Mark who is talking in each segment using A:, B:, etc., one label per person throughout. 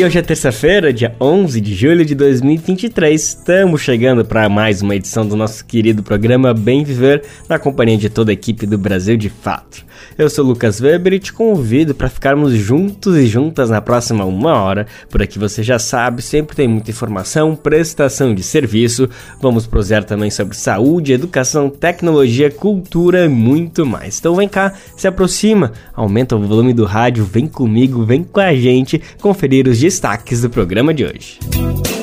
A: E hoje é terça-feira, dia 11 de julho de 2023. Estamos chegando para mais uma edição do nosso querido programa Bem Viver, na companhia de toda a equipe do Brasil de Fato. Eu sou Lucas Weber e te convido para ficarmos juntos e juntas na próxima uma hora. Por aqui você já sabe, sempre tem muita informação, prestação de serviço. Vamos prosear também sobre saúde, educação, tecnologia, cultura e muito mais. Então vem cá, se aproxima, aumenta o volume do rádio, vem comigo, vem com a gente conferir os destaques do programa de hoje.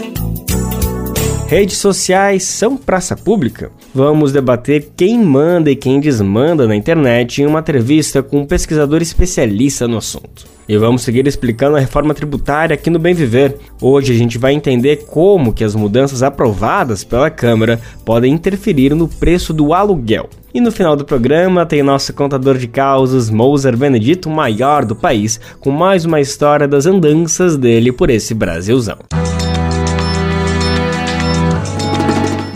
A: Redes sociais são praça pública? Vamos debater quem manda e quem desmanda na internet em uma entrevista com um pesquisador especialista no assunto. E vamos seguir explicando a reforma tributária aqui no Bem Viver. Hoje a gente vai entender como que as mudanças aprovadas pela Câmara podem interferir no preço do aluguel. E no final do programa tem nosso contador de causos, Moser Benedito, maior do país, com mais uma história das andanças dele por esse Brasilzão.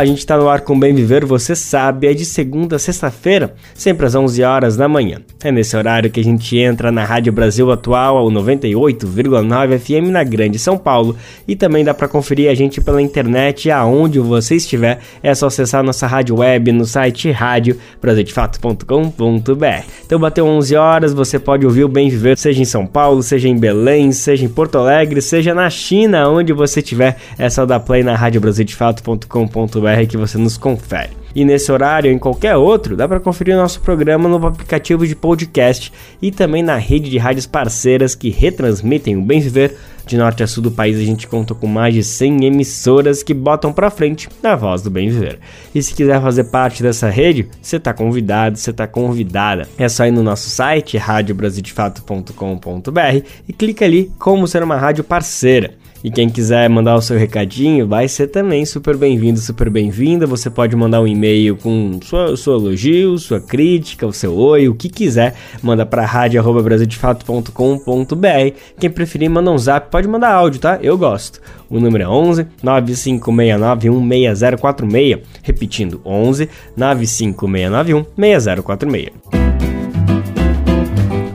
A: A gente está no ar com Bem Viver, você sabe, é de segunda a sexta-feira, sempre às 11 horas da manhã. É nesse horário que a gente entra na Rádio Brasil Atual, ao 98,9 FM na Grande São Paulo, e também dá para conferir a gente pela internet aonde você estiver. É só acessar nossa rádio web no site radiobrasildefato.com.br. Então bateu 11 horas, você pode ouvir o Bem Viver, seja em São Paulo, seja em Belém, seja em Porto Alegre, seja na China, onde você estiver. É só dar play na radiobrasildefato.com.br que você nos confere. E nesse horário ou em qualquer outro, dá para conferir o nosso programa no aplicativo de podcast e também na rede de rádios parceiras que retransmitem o Bem Viver. De norte a sul do país, a gente conta com mais de 100 emissoras que botam para frente a voz do Bem Viver. E se quiser fazer parte dessa rede, você está convidado, você está convidada. É só ir no nosso site, radiobrasildefato.com.br e clica ali como ser uma rádio parceira. E quem quiser mandar o seu recadinho, vai ser também super bem-vindo, super bem-vinda. Você pode mandar um e-mail com sua, seu elogio, sua crítica, o seu oi, o que quiser. Manda para rádio.brasildefato.com.br. Quem preferir, manda um zap, pode mandar áudio, tá? Eu gosto. O número é 11 95691 6046. Repetindo, 11 95691 6046.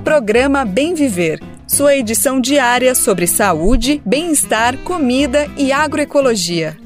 B: Programa Bem Viver sua edição diária sobre saúde, bem-estar, comida e agroecologia.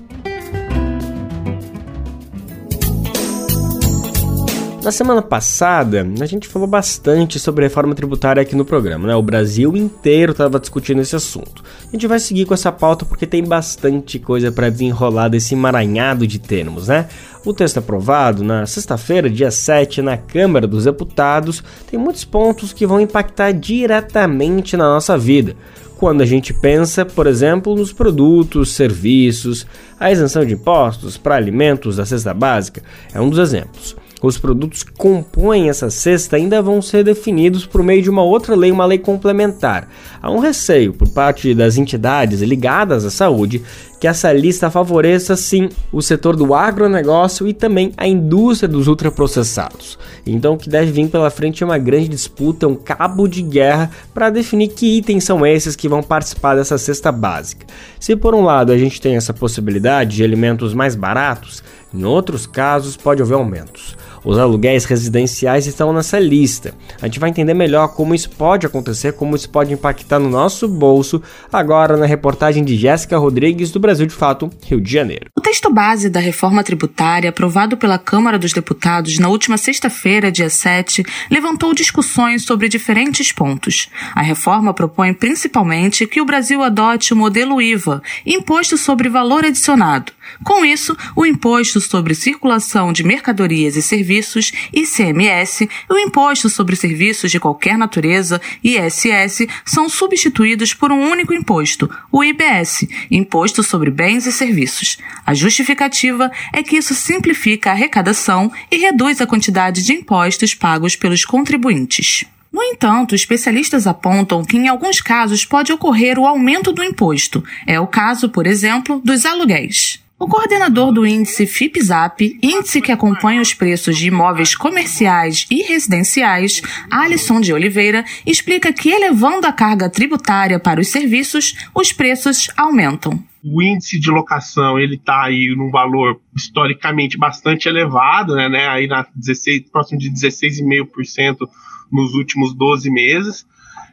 A: Na semana passada, a gente falou bastante sobre reforma tributária aqui no programa, né? O Brasil inteiro estava discutindo esse assunto. A gente vai seguir com essa pauta porque tem bastante coisa para desenrolar desse emaranhado de termos, né? O texto aprovado na sexta-feira, dia 7, na Câmara dos Deputados, tem muitos pontos que vão impactar diretamente na nossa vida quando a gente pensa, por exemplo, nos produtos, serviços, a isenção de impostos para alimentos da cesta básica é um dos exemplos. Os produtos que compõem essa cesta ainda vão ser definidos por meio de uma outra lei, uma lei complementar. Há um receio por parte das entidades ligadas à saúde que essa lista favoreça sim o setor do agronegócio e também a indústria dos ultraprocessados. Então, o que deve vir pela frente é uma grande disputa, um cabo de guerra para definir que itens são esses que vão participar dessa cesta básica. Se por um lado a gente tem essa possibilidade de alimentos mais baratos, em outros casos pode haver aumentos. Os aluguéis residenciais estão nessa lista. A gente vai entender melhor como isso pode acontecer, como isso pode impactar no nosso bolso, agora na reportagem de Jéssica Rodrigues do Brasil de Fato, Rio de Janeiro.
C: O texto base da reforma tributária, aprovado pela Câmara dos Deputados na última sexta-feira, dia 7, levantou discussões sobre diferentes pontos. A reforma propõe principalmente que o Brasil adote o modelo IVA, Imposto sobre Valor Adicionado. Com isso, o Imposto sobre Circulação de Mercadorias e Serviços, ICMS, e o Imposto sobre Serviços de Qualquer Natureza, ISS, são substituídos por um único imposto, o IBS, Imposto sobre Bens e Serviços. A justificativa é que isso simplifica a arrecadação e reduz a quantidade de impostos pagos pelos contribuintes. No entanto, especialistas apontam que em alguns casos pode ocorrer o aumento do imposto. É o caso, por exemplo, dos aluguéis. O coordenador do índice FIPZAP, índice que acompanha os preços de imóveis comerciais e residenciais, Alisson de Oliveira, explica que elevando a carga tributária para os serviços, os preços aumentam.
D: O índice de locação ele está aí num valor historicamente bastante elevado, né, né aí na 16, próximo de 16,5% nos últimos 12 meses,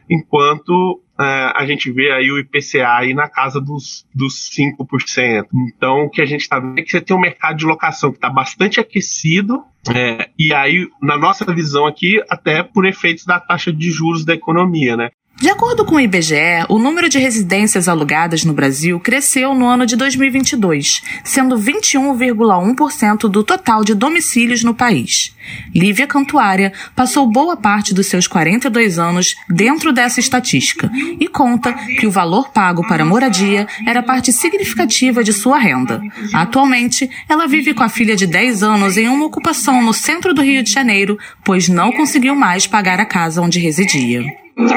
D: enquanto a gente vê aí o IPCA aí na casa dos, dos 5%. Então, o que a gente está vendo é que você tem um mercado de locação que está bastante aquecido, é, e aí, na nossa visão aqui, até por efeitos da taxa de juros da economia, né?
C: De acordo com o IBGE, o número de residências alugadas no Brasil cresceu no ano de 2022, sendo 21,1% do total de domicílios no país. Lívia Cantuária passou boa parte dos seus 42 anos dentro dessa estatística e conta que o valor pago para moradia era parte significativa de sua renda. Atualmente, ela vive com a filha de 10 anos em uma ocupação no centro do Rio de Janeiro, pois não conseguiu mais pagar a casa onde residia.
E: Eu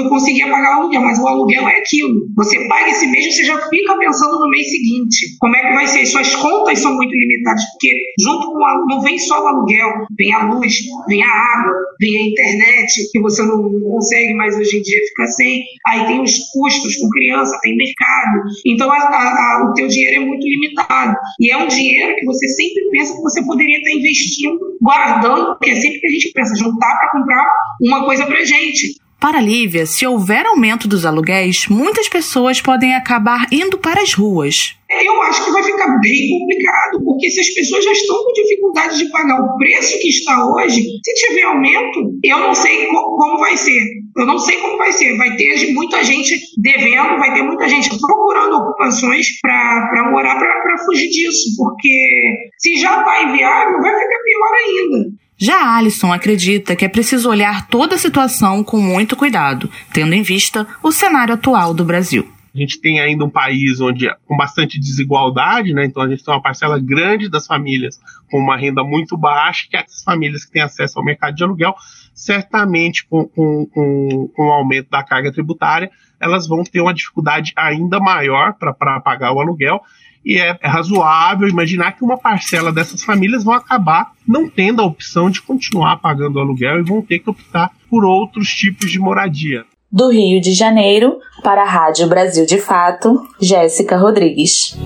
E: eu conseguia pagar o aluguel, mas o aluguel é aquilo. Você paga esse mês, você já fica pensando no mês seguinte. Como é que vai ser? Suas contas são muito limitadas, porque junto com a, não vem só o aluguel, vem a luz, vem a água, vem a internet, que você não consegue mais hoje em dia ficar sem. Aí tem os custos com criança, tem mercado. Então a, a, o teu dinheiro é muito limitado. E é um dinheiro que você sempre pensa que você poderia estar investindo, guardando, porque é sempre que a gente pensa juntar para comprar uma coisa para gente.
C: Para Lívia, se houver aumento dos aluguéis, muitas pessoas podem acabar indo para as ruas.
E: Eu acho que vai ficar bem complicado, porque se as pessoas já estão com dificuldade de pagar o preço que está hoje, se tiver aumento, eu não sei como vai ser. Eu não sei como vai ser. Vai ter muita gente devendo, vai ter muita gente procurando ocupações para morar, para fugir disso, porque se já está inviável, vai ficar pior ainda.
C: Já Alisson acredita que é preciso olhar toda a situação com muito cuidado, tendo em vista o cenário atual do Brasil.
D: A gente tem ainda um país onde com bastante desigualdade, né? Então a gente tem uma parcela grande das famílias com uma renda muito baixa, que essas famílias que têm acesso ao mercado de aluguel, certamente com, com, com, com o aumento da carga tributária, elas vão ter uma dificuldade ainda maior para pagar o aluguel e é, é razoável imaginar que uma parcela dessas famílias vão acabar não tendo a opção de continuar pagando aluguel e vão ter que optar por outros tipos de moradia.
C: Do Rio de Janeiro, para a Rádio Brasil de Fato, Jéssica Rodrigues.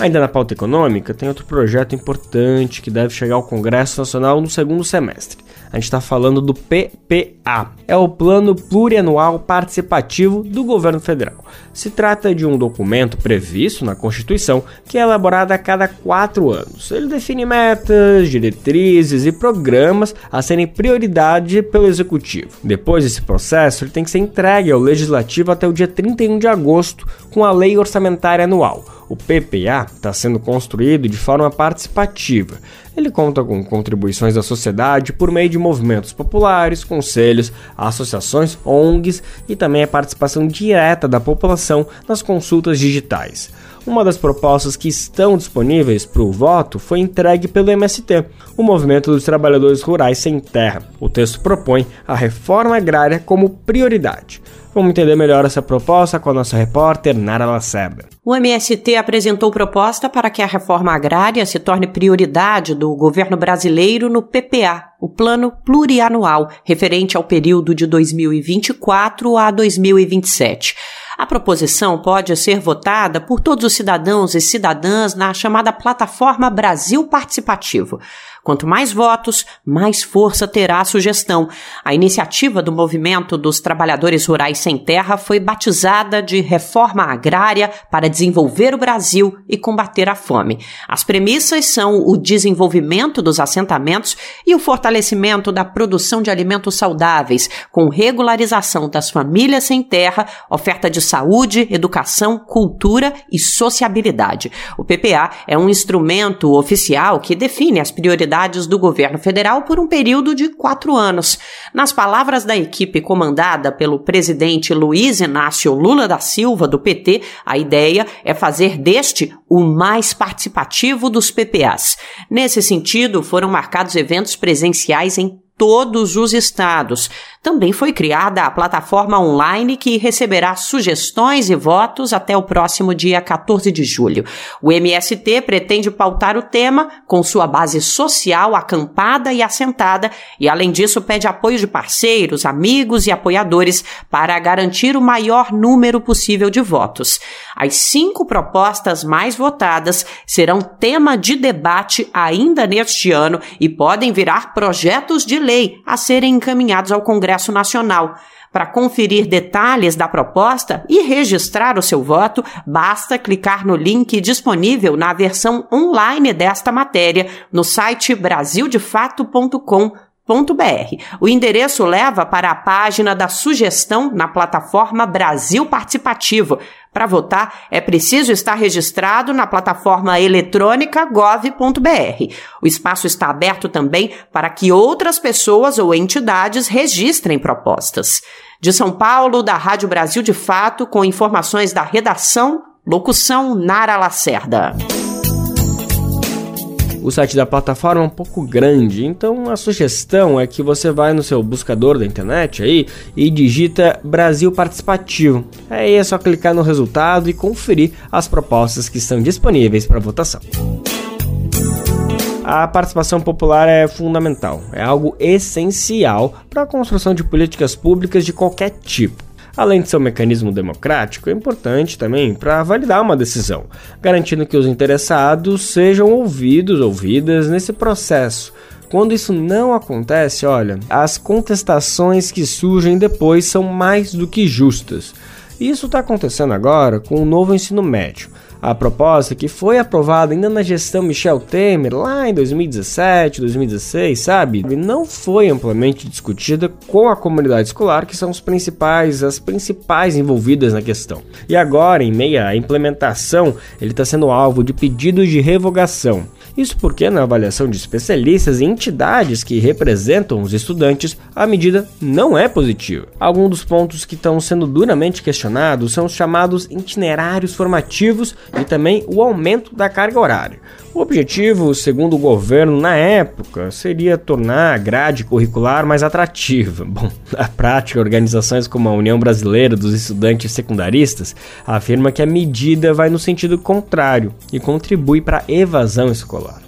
A: Ainda na pauta econômica, tem outro projeto importante que deve chegar ao Congresso Nacional no segundo semestre. A gente está falando do PPA, é o Plano Plurianual Participativo do Governo Federal. Se trata de um documento previsto na Constituição que é elaborado a cada quatro anos. Ele define metas, diretrizes e programas a serem prioridade pelo Executivo. Depois desse processo, ele tem que ser entregue ao Legislativo até o dia 31 de agosto com a Lei Orçamentária Anual. O PPA está sendo construído de forma participativa. Ele conta com contribuições da sociedade por meio de movimentos populares, conselhos, associações, ONGs e também a participação direta da população nas consultas digitais. Uma das propostas que estão disponíveis para o voto foi entregue pelo MST, o Movimento dos Trabalhadores Rurais Sem Terra. O texto propõe a reforma agrária como prioridade. Vamos entender melhor essa proposta com a nossa repórter Nara Lacerda.
F: O MST apresentou proposta para que a reforma agrária se torne prioridade do governo brasileiro no PPA, o Plano Plurianual, referente ao período de 2024 a 2027. A proposição pode ser votada por todos os cidadãos e cidadãs na chamada Plataforma Brasil Participativo. Quanto mais votos, mais força terá a sugestão. A iniciativa do Movimento dos Trabalhadores Rurais Sem Terra foi batizada de Reforma Agrária para desenvolver o Brasil e combater a fome. As premissas são o desenvolvimento dos assentamentos e o fortalecimento da produção de alimentos saudáveis, com regularização das famílias sem terra, oferta de saúde, educação, cultura e sociabilidade. O PPA é um instrumento oficial que define as prioridades atividades do governo federal por um período de quatro anos. Nas palavras da equipe comandada pelo presidente Luiz Inácio Lula da Silva, do PT, a ideia é fazer deste o mais participativo dos PPAs. Nesse sentido, foram marcados eventos presenciais em todos os estados. Também foi criada a plataforma online que receberá sugestões e votos até o próximo dia 14 de julho. O MST pretende pautar o tema com sua base social acampada e assentada e, além disso, pede apoio de parceiros, amigos e apoiadores para garantir o maior número possível de votos. As cinco propostas mais votadas serão tema de debate ainda neste ano e podem virar projetos de lei a serem encaminhados ao Congresso Nacional. Para conferir detalhes da proposta e registrar o seu voto, basta clicar no link disponível na versão online desta matéria no site brasildefato.com o endereço leva para a página da sugestão na plataforma Brasil Participativo. Para votar, é preciso estar registrado na plataforma eletrônica gov.br. O espaço está aberto também para que outras pessoas ou entidades registrem propostas. De São Paulo, da Rádio Brasil de Fato, com informações da redação, locução Nara Lacerda.
A: O site da plataforma é um pouco grande, então a sugestão é que você vai no seu buscador da internet aí e digita Brasil Participativo. Aí é só clicar no resultado e conferir as propostas que estão disponíveis para votação. A participação popular é fundamental, é algo essencial para a construção de políticas públicas de qualquer tipo. Além de ser um mecanismo democrático, é importante também para validar uma decisão, garantindo que os interessados sejam ouvidos, ouvidas nesse processo. Quando isso não acontece, olha, as contestações que surgem depois são mais do que justas. Isso está acontecendo agora com o novo ensino médio. A proposta que foi aprovada ainda na gestão Michel Temer, lá em 2017, 2016, sabe? Não foi amplamente discutida com a comunidade escolar, que são os principais, as principais envolvidas na questão. E agora, em meio à implementação, ele está sendo alvo de pedidos de revogação. Isso porque, na avaliação de especialistas e entidades que representam os estudantes, a medida não é positiva. Alguns dos pontos que estão sendo duramente questionados são os chamados itinerários formativos e também o aumento da carga horária. O objetivo, segundo o governo na época, seria tornar a grade curricular mais atrativa. Bom, na prática, organizações como a União Brasileira dos Estudantes Secundaristas afirma que a medida vai no sentido contrário e contribui para a evasão escolar.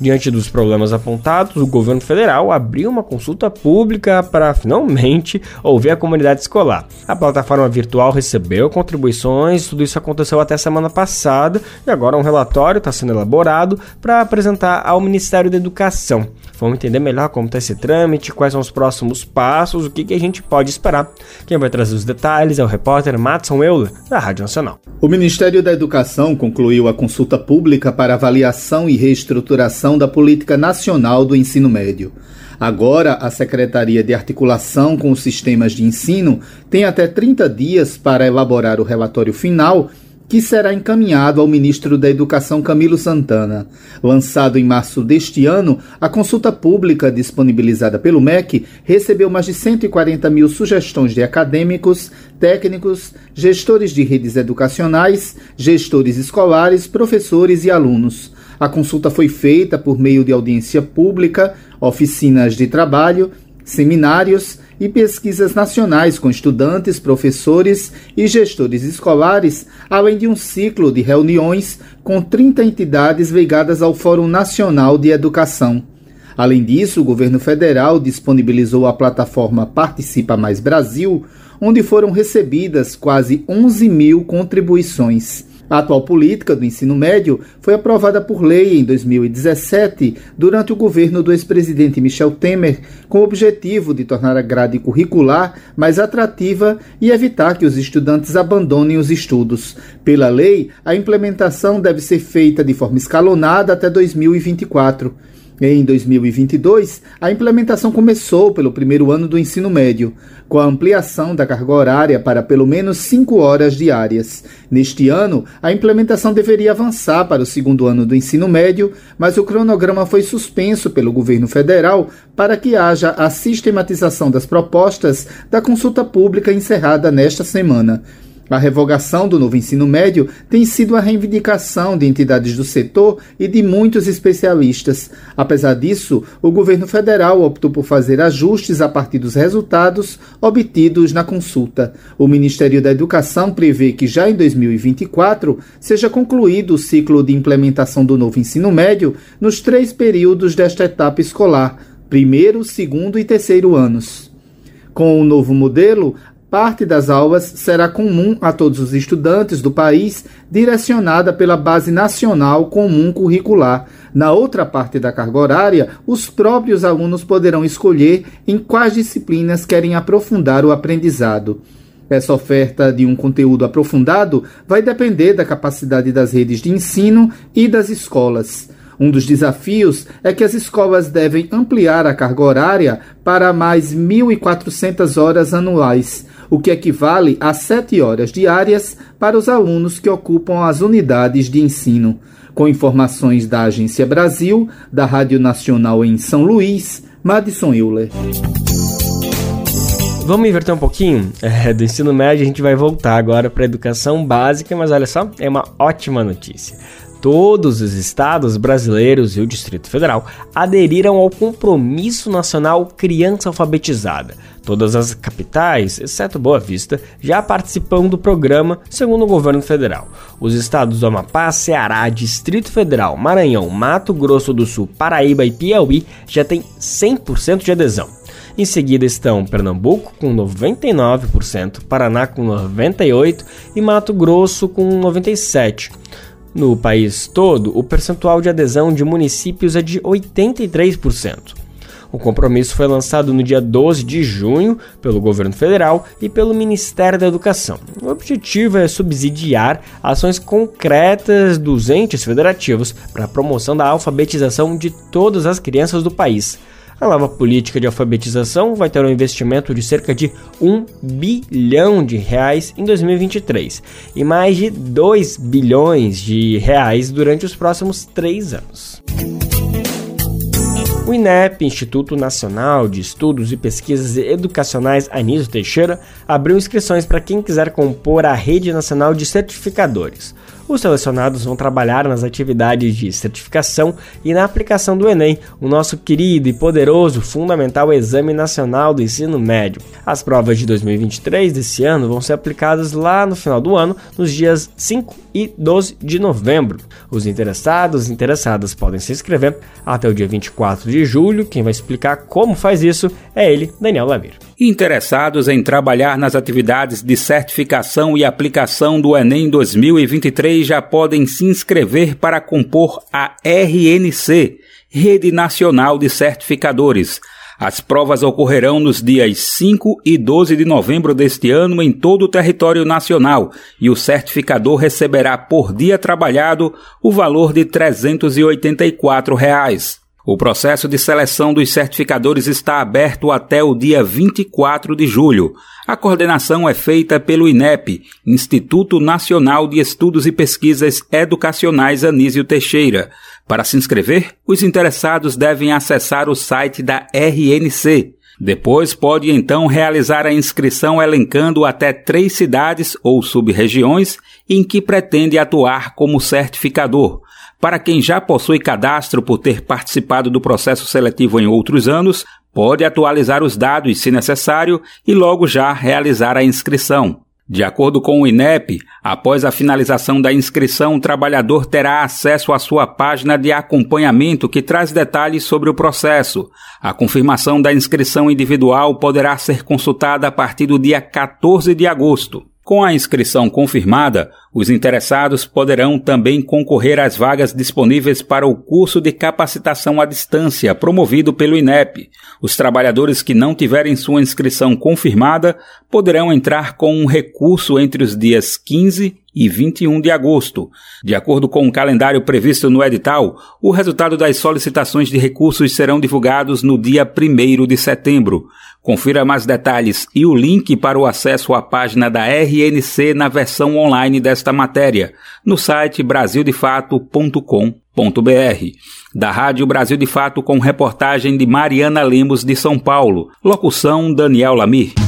A: Diante dos problemas apontados, o governo federal abriu uma consulta pública para finalmente ouvir a comunidade escolar. A plataforma virtual recebeu contribuições, tudo isso aconteceu até semana passada e agora um relatório está sendo elaborado para apresentar ao Ministério da Educação. Vamos entender melhor como está esse trâmite, quais são os próximos passos, o que, que a gente pode esperar. Quem vai trazer os detalhes é o repórter Matson Euler, da Rádio Nacional.
G: O Ministério da Educação concluiu a consulta pública para avaliação e reestruturação da política nacional do ensino médio. Agora, a Secretaria de Articulação com os Sistemas de Ensino tem até 30 dias para elaborar o relatório final que será encaminhado ao ministro da Educação Camilo Santana. Lançado em março deste ano, a consulta pública disponibilizada pelo MEC recebeu mais de 140 mil sugestões de acadêmicos, técnicos, gestores de redes educacionais, gestores escolares, professores e alunos. A consulta foi feita por meio de audiência pública, oficinas de trabalho, seminários e pesquisas nacionais com estudantes, professores e gestores escolares, além de um ciclo de reuniões com 30 entidades ligadas ao Fórum Nacional de Educação. Além disso, o governo federal disponibilizou a plataforma Participa Mais Brasil, onde foram recebidas quase 11 mil contribuições. A atual política do ensino médio foi aprovada por lei em 2017, durante o governo do ex-presidente Michel Temer, com o objetivo de tornar a grade curricular mais atrativa e evitar que os estudantes abandonem os estudos. Pela lei, a implementação deve ser feita de forma escalonada até 2024. Em 2022, a implementação começou pelo primeiro ano do ensino médio, com a ampliação da carga horária para pelo menos cinco horas diárias. Neste ano, a implementação deveria avançar para o segundo ano do ensino médio, mas o cronograma foi suspenso pelo governo federal para que haja a sistematização das propostas da consulta pública encerrada nesta semana. A revogação do novo ensino médio tem sido a reivindicação de entidades do setor e de muitos especialistas. Apesar disso, o governo federal optou por fazer ajustes a partir dos resultados obtidos na consulta. O Ministério da Educação prevê que já em 2024 seja concluído o ciclo de implementação do novo ensino médio nos três períodos desta etapa escolar: primeiro, segundo e terceiro anos. Com o novo modelo, Parte das aulas será comum a todos os estudantes do país, direcionada pela Base Nacional Comum Curricular. Na outra parte da carga horária, os próprios alunos poderão escolher em quais disciplinas querem aprofundar o aprendizado. Essa oferta de um conteúdo aprofundado vai depender da capacidade das redes de ensino e das escolas. Um dos desafios é que as escolas devem ampliar a carga horária para mais 1.400 horas anuais o que equivale a sete horas diárias para os alunos que ocupam as unidades de ensino. Com informações da Agência Brasil, da Rádio Nacional em São Luís, Madison Euler.
A: Vamos inverter um pouquinho? É, do ensino médio a gente vai voltar agora para a educação básica, mas olha só, é uma ótima notícia todos os estados brasileiros e o Distrito Federal aderiram ao Compromisso Nacional Criança Alfabetizada. Todas as capitais, exceto Boa Vista, já participam do programa, segundo o governo federal. Os estados do Amapá, Ceará, Distrito Federal, Maranhão, Mato Grosso do Sul, Paraíba e Piauí já têm 100% de adesão. Em seguida estão Pernambuco com 99%, Paraná com 98% e Mato Grosso com 97%. No país todo, o percentual de adesão de municípios é de 83%. O compromisso foi lançado no dia 12 de junho pelo governo federal e pelo Ministério da Educação. O objetivo é subsidiar ações concretas dos entes federativos para a promoção da alfabetização de todas as crianças do país. A nova política de alfabetização vai ter um investimento de cerca de 1 bilhão de reais em 2023 e mais de 2 bilhões de reais durante os próximos três anos. O INEP, Instituto Nacional de Estudos e Pesquisas Educacionais Anísio Teixeira, abriu inscrições para quem quiser compor a Rede Nacional de Certificadores. Os selecionados vão trabalhar nas atividades de certificação e na aplicação do Enem, o nosso querido e poderoso fundamental Exame Nacional do Ensino Médio. As provas de 2023 desse ano vão ser aplicadas lá no final do ano, nos dias 5 e 12 de novembro. Os interessados e interessadas podem se inscrever até o dia 24 de julho. Quem vai explicar como faz isso é ele, Daniel Lavir.
H: Interessados em trabalhar nas atividades de certificação e aplicação do Enem 2023 já podem se inscrever para compor a RNC, Rede Nacional de Certificadores. As provas ocorrerão nos dias 5 e 12 de novembro deste ano em todo o território nacional e o certificador receberá por dia trabalhado o valor de 384 reais. O processo de seleção dos certificadores está aberto até o dia 24 de julho. A coordenação é feita pelo INEP, Instituto Nacional de Estudos e Pesquisas Educacionais Anísio Teixeira. Para se inscrever, os interessados devem acessar o site da RNC. Depois pode então realizar a inscrição elencando até três cidades ou sub-regiões em que pretende atuar como certificador. Para quem já possui cadastro por ter participado do processo seletivo em outros anos, pode atualizar os dados se necessário e logo já realizar a inscrição. De acordo com o INEP, após a finalização da inscrição, o trabalhador terá acesso à sua página de acompanhamento que traz detalhes sobre o processo. A confirmação da inscrição individual poderá ser consultada a partir do dia 14 de agosto. Com a inscrição confirmada, os interessados poderão também concorrer às vagas disponíveis para o curso de capacitação à distância promovido pelo INEP. Os trabalhadores que não tiverem sua inscrição confirmada poderão entrar com um recurso entre os dias 15 e 21 de agosto. De acordo com o calendário previsto no edital, o resultado das solicitações de recursos serão divulgados no dia 1 de setembro. Confira mais detalhes e o link para o acesso à página da RNC na versão online desta matéria, no site brasildefato.com.br. Da Rádio Brasil de Fato com reportagem de Mariana Lemos de São Paulo. Locução Daniel Lamir.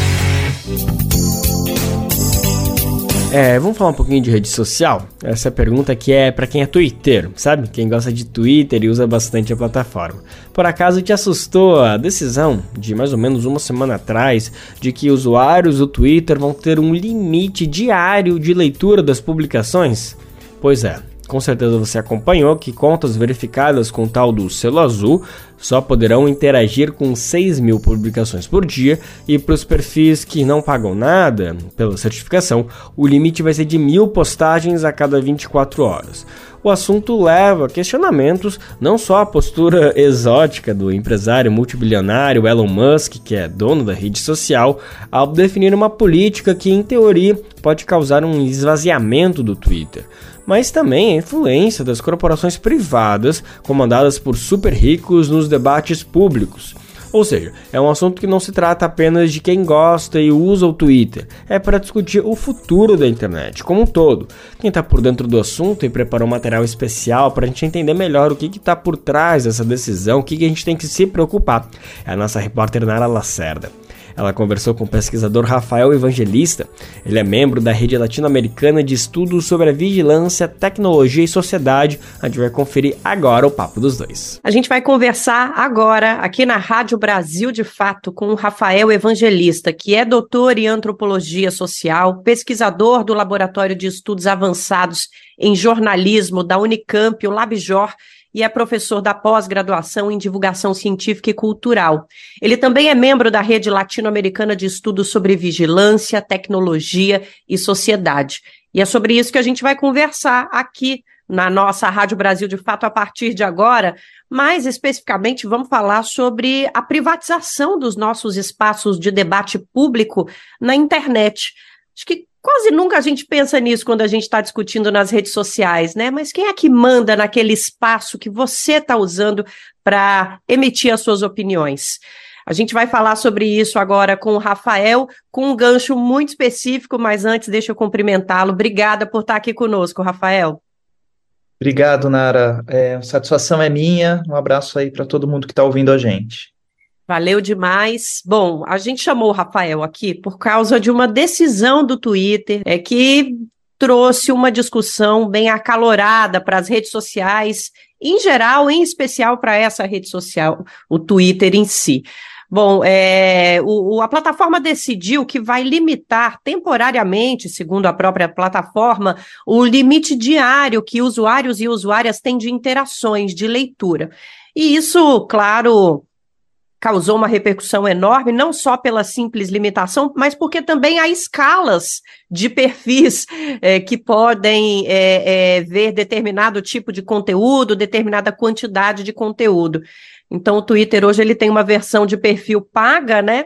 A: É, vamos falar um pouquinho de rede social? Essa pergunta aqui é para quem é Twitter, sabe? Quem gosta de Twitter e usa bastante a plataforma. Por acaso te assustou a decisão de mais ou menos uma semana atrás de que usuários do Twitter vão ter um limite diário de leitura das publicações? Pois é, com certeza você acompanhou que contas verificadas com tal do selo azul só poderão interagir com 6 mil publicações por dia e para os perfis que não pagam nada pela certificação, o limite vai ser de mil postagens a cada 24 horas. O assunto leva a questionamentos não só a postura exótica do empresário multibilionário Elon Musk, que é dono da rede social, ao definir uma política que, em teoria, pode causar um esvaziamento do Twitter mas também a influência das corporações privadas comandadas por super ricos nos debates públicos. Ou seja, é um assunto que não se trata apenas de quem gosta e usa o Twitter, é para discutir o futuro da internet como um todo. Quem está por dentro do assunto e preparou um material especial para a gente entender melhor o que está por trás dessa decisão, o que, que a gente tem que se preocupar, é a nossa repórter Nara Lacerda. Ela conversou com o pesquisador Rafael Evangelista. Ele é membro da Rede Latino-Americana de Estudos sobre a Vigilância, Tecnologia e Sociedade. A gente vai conferir agora o papo dos dois.
F: A gente vai conversar agora aqui na Rádio Brasil de Fato com o Rafael Evangelista, que é doutor em antropologia social, pesquisador do Laboratório de Estudos Avançados em Jornalismo da Unicamp, o LabJOR e é professor da pós-graduação em divulgação científica e cultural. Ele também é membro da Rede Latino-Americana de Estudos sobre Vigilância, Tecnologia e Sociedade. E é sobre isso que a gente vai conversar aqui na nossa Rádio Brasil de Fato a partir de agora. Mais especificamente, vamos falar sobre a privatização dos nossos espaços de debate público na internet. Acho que Quase nunca a gente pensa nisso quando a gente está discutindo nas redes sociais, né? Mas quem é que manda naquele espaço que você está usando para emitir as suas opiniões? A gente vai falar sobre isso agora com o Rafael, com um gancho muito específico, mas antes deixa eu cumprimentá-lo. Obrigada por estar aqui conosco, Rafael.
I: Obrigado, Nara. É, satisfação é minha. Um abraço aí para todo mundo que está ouvindo a gente.
F: Valeu demais. Bom, a gente chamou o Rafael aqui por causa de uma decisão do Twitter é que trouxe uma discussão bem acalorada para as redes sociais, em geral, em especial para essa rede social, o Twitter em si. Bom, é, o, a plataforma decidiu que vai limitar temporariamente, segundo a própria plataforma, o limite diário que usuários e usuárias têm de interações, de leitura. E isso, claro, causou uma repercussão enorme, não só pela simples limitação, mas porque também há escalas de perfis é, que podem é, é, ver determinado tipo de conteúdo, determinada quantidade de conteúdo. Então, o Twitter hoje ele tem uma versão de perfil paga, né?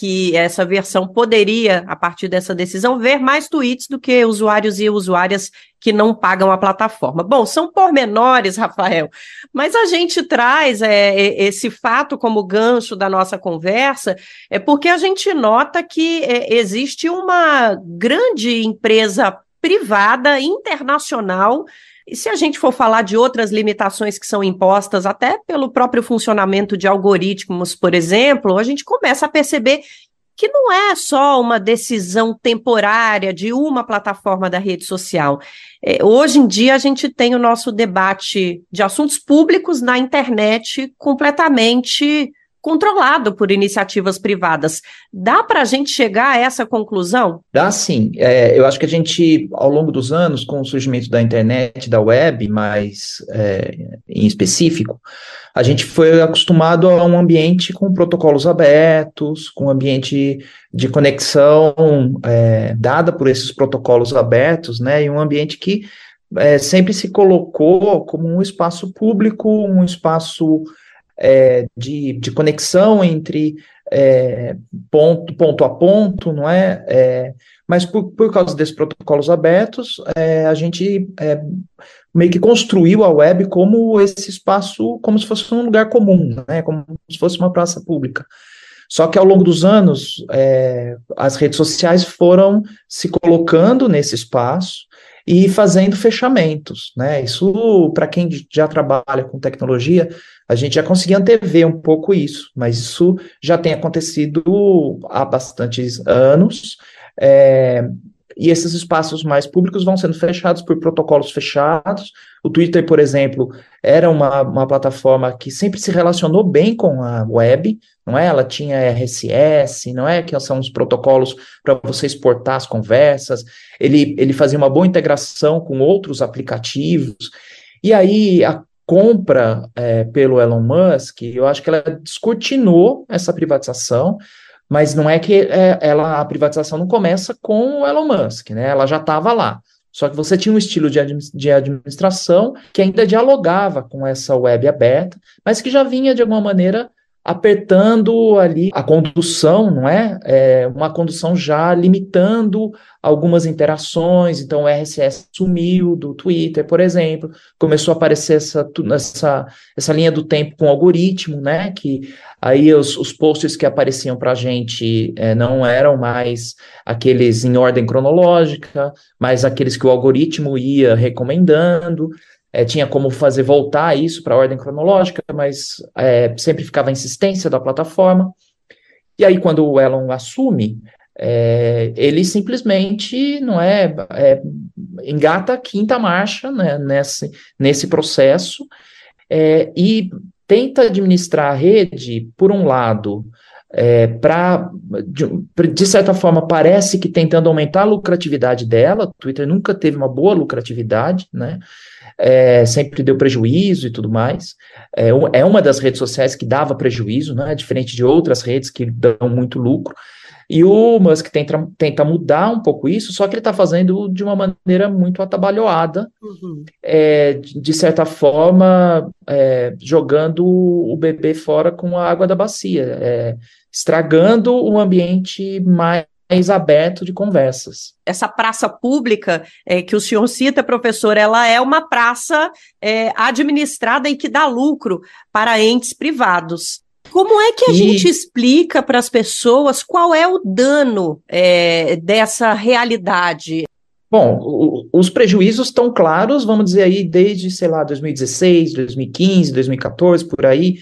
F: Que essa versão poderia, a partir dessa decisão, ver mais tweets do que usuários e usuárias que não pagam a plataforma. Bom, são pormenores, Rafael, mas a gente traz é, esse fato como gancho da nossa conversa, é porque a gente nota que é, existe uma grande empresa privada internacional e se a gente for falar de outras limitações que são impostas até pelo próprio funcionamento de algoritmos, por exemplo, a gente começa a perceber que não é só uma decisão temporária de uma plataforma da rede social. É, hoje em dia, a gente tem o nosso debate de assuntos públicos na internet completamente controlado por iniciativas privadas. Dá para a gente chegar a essa conclusão?
I: Dá sim. É, eu acho que a gente, ao longo dos anos, com o surgimento da internet, da web, mais é, em específico, a gente foi acostumado a um ambiente com protocolos abertos, com um ambiente de conexão é, dada por esses protocolos abertos, né, e um ambiente que é, sempre se colocou como um espaço público, um espaço é, de, de conexão entre é, ponto, ponto a ponto, não é? é mas por, por causa desses protocolos abertos, é, a gente é, meio que construiu a web como esse espaço, como se fosse um lugar comum, né? Como se fosse uma praça pública. Só que ao longo dos anos, é, as redes sociais foram se colocando nesse espaço e fazendo fechamentos, né? Isso, para quem já trabalha com tecnologia, a gente já conseguia antever um pouco isso, mas isso já tem acontecido há bastantes anos. É, e esses espaços mais públicos vão sendo fechados por protocolos fechados. O Twitter, por exemplo, era uma, uma plataforma que sempre se relacionou bem com a web, não é? Ela tinha RSS, não é? Que são os protocolos para você exportar as conversas. Ele, ele fazia uma boa integração com outros aplicativos. E aí, a compra é, pelo Elon Musk, eu acho que ela descortinou essa privatização, mas não é que é, ela a privatização não começa com o Elon Musk, né? Ela já estava lá. Só que você tinha um estilo de, de administração que ainda dialogava com essa web aberta, mas que já vinha de alguma maneira apertando ali a condução, não é? é? Uma condução já limitando algumas interações. Então, o RSS sumiu do Twitter, por exemplo, começou a aparecer essa, essa, essa linha do tempo com algoritmo, né? Que aí os, os posts que apareciam para a gente é, não eram mais aqueles em ordem cronológica, mas aqueles que o algoritmo ia recomendando é, tinha como fazer voltar isso para a ordem cronológica, mas é, sempre ficava a insistência da plataforma. E aí, quando o Elon assume, é, ele simplesmente não é, é, engata a quinta marcha né, nesse, nesse processo é, e tenta administrar a rede, por um lado, é, de, de, certa forma parece que tentando aumentar a lucratividade dela, Twitter nunca teve uma boa lucratividade, né? É, sempre deu prejuízo e tudo mais. É, é, uma das redes sociais que dava prejuízo, né, diferente de outras redes que dão muito lucro. E o Musk tenta, tenta mudar um pouco isso, só que ele está fazendo de uma maneira muito atabalhoada, uhum. é, de certa forma, é, jogando o bebê fora com a água da bacia, é, estragando o ambiente mais mais aberto de conversas.
F: Essa praça pública é, que o senhor cita, professor, ela é uma praça é, administrada e que dá lucro para entes privados. Como é que a e... gente explica para as pessoas qual é o dano é, dessa realidade?
I: Bom, o, os prejuízos estão claros, vamos dizer aí, desde, sei lá, 2016, 2015, 2014, por aí,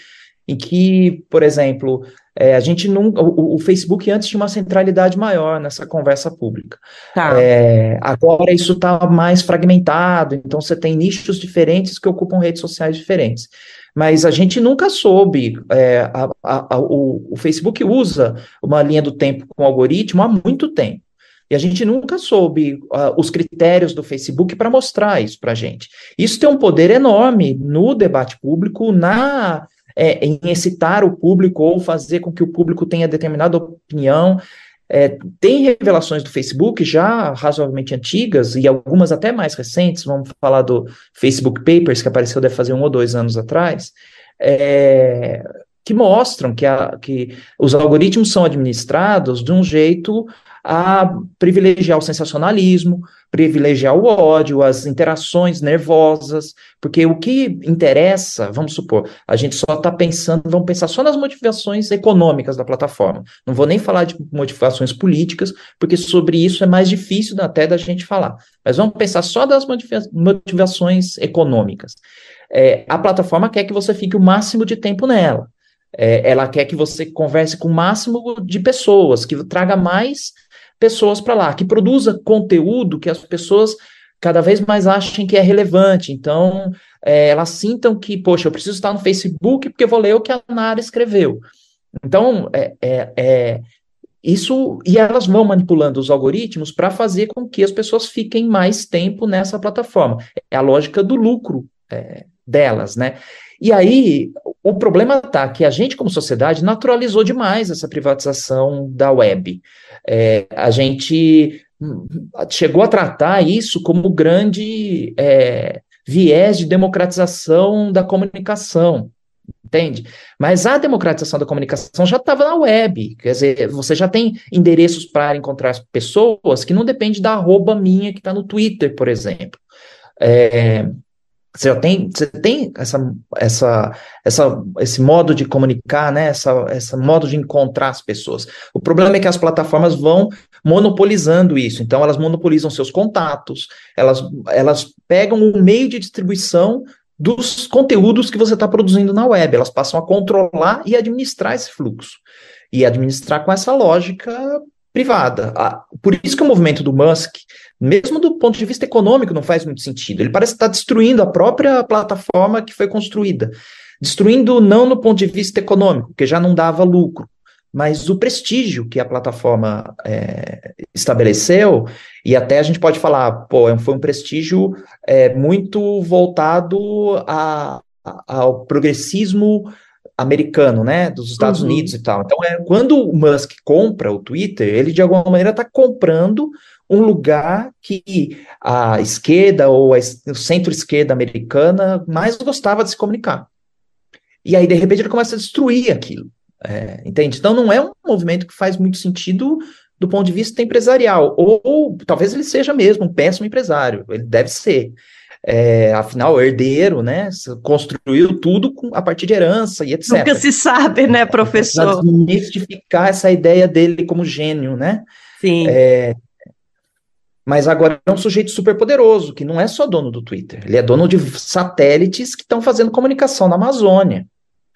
I: em que, por exemplo, é, a gente nunca. O, o, Facebook antes tinha uma centralidade maior nessa conversa pública. Tá. É, agora isso está mais fragmentado, então você tem nichos diferentes que ocupam redes sociais diferentes. Mas a gente nunca soube. É, a, a, a, o, o Facebook usa uma linha do tempo com algoritmo há muito tempo. E a gente nunca soube uh, os critérios do Facebook para mostrar isso para a gente. Isso tem um poder enorme no debate público, na é, em excitar o público ou fazer com que o público tenha determinada opinião. É, tem revelações do Facebook já razoavelmente antigas e algumas até mais recentes, vamos falar do Facebook Papers, que apareceu deve fazer um ou dois anos atrás, é, que mostram que, a, que os algoritmos são administrados de um jeito a privilegiar o sensacionalismo, privilegiar o ódio, as interações nervosas, porque o que interessa, vamos supor, a gente só está pensando, vamos pensar só nas motivações econômicas da plataforma. Não vou nem falar de motivações políticas, porque sobre isso é mais difícil até da gente falar. Mas vamos pensar só das motivações econômicas. É, a plataforma quer que você fique o máximo de tempo nela. É, ela quer que você converse com o máximo de pessoas, que traga mais pessoas para lá, que produza conteúdo que as pessoas cada vez mais achem que é relevante. Então, é, elas sintam que, poxa, eu preciso estar no Facebook porque vou ler o que a Nara escreveu. Então, é, é, é isso e elas vão manipulando os algoritmos para fazer com que as pessoas fiquem mais tempo nessa plataforma. É a lógica do lucro é, delas, né? E aí, o problema está que a gente, como sociedade, naturalizou demais essa privatização da web. É, a gente chegou a tratar isso como grande é, viés de democratização da comunicação, entende? Mas a democratização da comunicação já estava na web, quer dizer, você já tem endereços para encontrar as pessoas que não depende da arroba minha que está no Twitter, por exemplo. É, você tem, você tem essa, essa, essa, esse modo de comunicar, né? Essa, esse modo de encontrar as pessoas. O problema é que as plataformas vão monopolizando isso. Então, elas monopolizam seus contatos, elas, elas pegam o meio de distribuição dos conteúdos que você está produzindo na web. Elas passam a controlar e administrar esse fluxo. E administrar com essa lógica privada. Por isso que o movimento do Musk mesmo do ponto de vista econômico, não faz muito sentido. Ele parece estar destruindo a própria plataforma que foi construída. Destruindo não no ponto de vista econômico, que já não dava lucro, mas o prestígio que a plataforma é, estabeleceu, e até a gente pode falar, pô, é foi um prestígio é, muito voltado a, a, ao progressismo americano, né, dos Estados uhum. Unidos e tal. Então, é, quando o Musk compra o Twitter, ele de alguma maneira está comprando um lugar que a esquerda ou a centro-esquerda americana mais gostava de se comunicar. E aí, de repente, ele começa a destruir aquilo. É, entende? Então, não é um movimento que faz muito sentido do ponto de vista empresarial. Ou, ou talvez ele seja mesmo um péssimo empresário. Ele deve ser. É, afinal, herdeiro, né? Construiu tudo com, a partir de herança e etc.
F: Nunca se sabe, né, professor?
I: Desmistificar essa ideia dele como gênio, né?
F: Sim.
I: É, mas agora é um sujeito super poderoso, que não é só dono do Twitter, ele é dono de satélites que estão fazendo comunicação na Amazônia,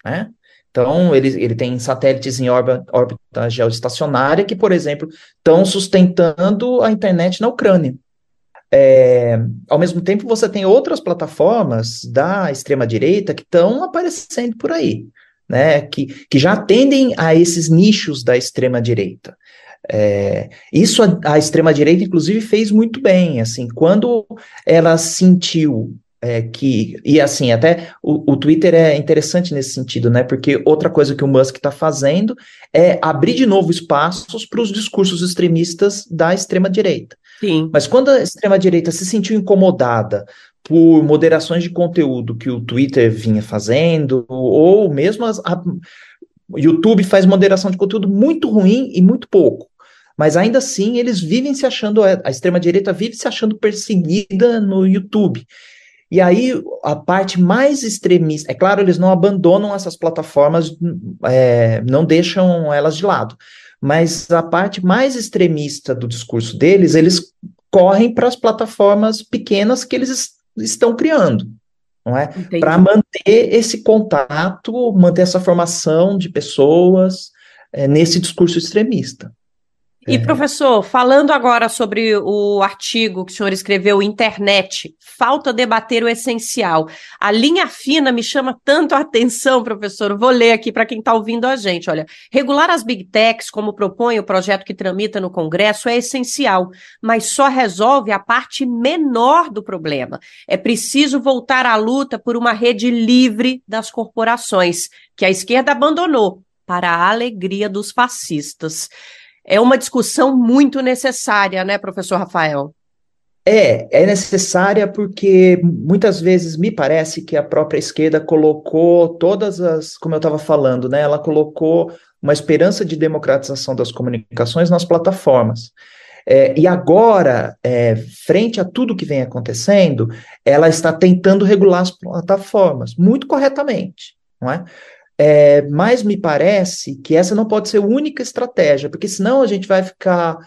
I: né? Então, ele, ele tem satélites em órbita, órbita geoestacionária que, por exemplo, estão sustentando a internet na Ucrânia. É, ao mesmo tempo, você tem outras plataformas da extrema-direita que estão aparecendo por aí, né? Que, que já atendem a esses nichos da extrema-direita. É, isso a, a extrema-direita, inclusive, fez muito bem. Assim, quando ela sentiu é, que. E assim, até o, o, Twitter é interessante nesse sentido, né? Porque outra coisa que o Musk está fazendo é abrir de novo espaços para os discursos extremistas da extrema-direita.
F: Sim.
I: Mas quando a extrema-direita se sentiu incomodada por moderações de conteúdo que o Twitter vinha fazendo, ou mesmo as, a, o YouTube faz moderação de conteúdo muito ruim e muito pouco mas ainda assim eles vivem se achando, a extrema-direita vive se achando perseguida no YouTube. E aí a parte mais extremista, é claro, eles não abandonam essas plataformas, é, não deixam elas de lado, mas a parte mais extremista do discurso deles, eles correm para as plataformas pequenas que eles estão criando, não é? Para manter esse contato, manter essa formação de pessoas é, nesse discurso extremista.
F: E, é. professor, falando agora sobre o artigo que o senhor escreveu, Internet, falta debater o essencial. A linha fina me chama tanto a atenção, professor. Vou ler aqui para quem está ouvindo a gente. Olha, regular as big techs, como propõe o projeto que tramita no Congresso, é essencial, mas só resolve a parte menor do problema. É preciso voltar à luta por uma rede livre das corporações, que a esquerda abandonou para a alegria dos fascistas é uma discussão muito necessária, né, professor Rafael?
I: É, é necessária porque muitas vezes me parece que a própria esquerda colocou todas as, como eu estava falando, né, ela colocou uma esperança de democratização das comunicações nas plataformas. É, e agora, é, frente a tudo que vem acontecendo, ela está tentando regular as plataformas, muito corretamente, não é? É, mas me parece que essa não pode ser a única estratégia, porque senão a gente vai ficar,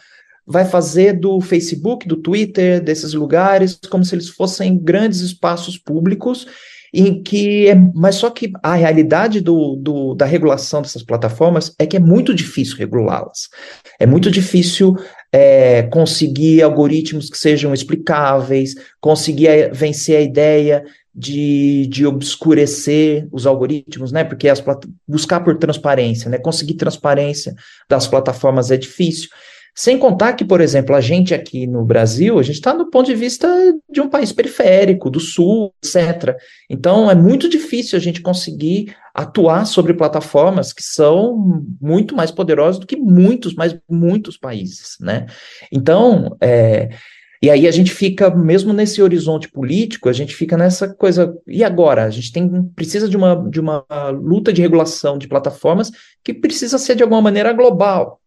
I: vai fazer do Facebook, do Twitter, desses lugares, como se eles fossem grandes espaços públicos, em que é, mas só que a realidade do, do, da regulação dessas plataformas é que é muito difícil regulá-las. É muito difícil é, conseguir algoritmos que sejam explicáveis, conseguir vencer a ideia de, de obscurecer os algoritmos, né? Porque as buscar por transparência, né? Conseguir transparência das plataformas é difícil. Sem contar que, por exemplo, a gente aqui no Brasil, a gente está no ponto de vista de um país periférico, do sul, etc. Então, é muito difícil a gente conseguir atuar sobre plataformas que são muito mais poderosas do que muitos, mas muitos países, né? Então, é, e aí a gente fica, mesmo nesse horizonte político, a gente fica nessa coisa. E agora? A gente tem, precisa de uma, de uma luta de regulação de plataformas que precisa ser de alguma maneira global.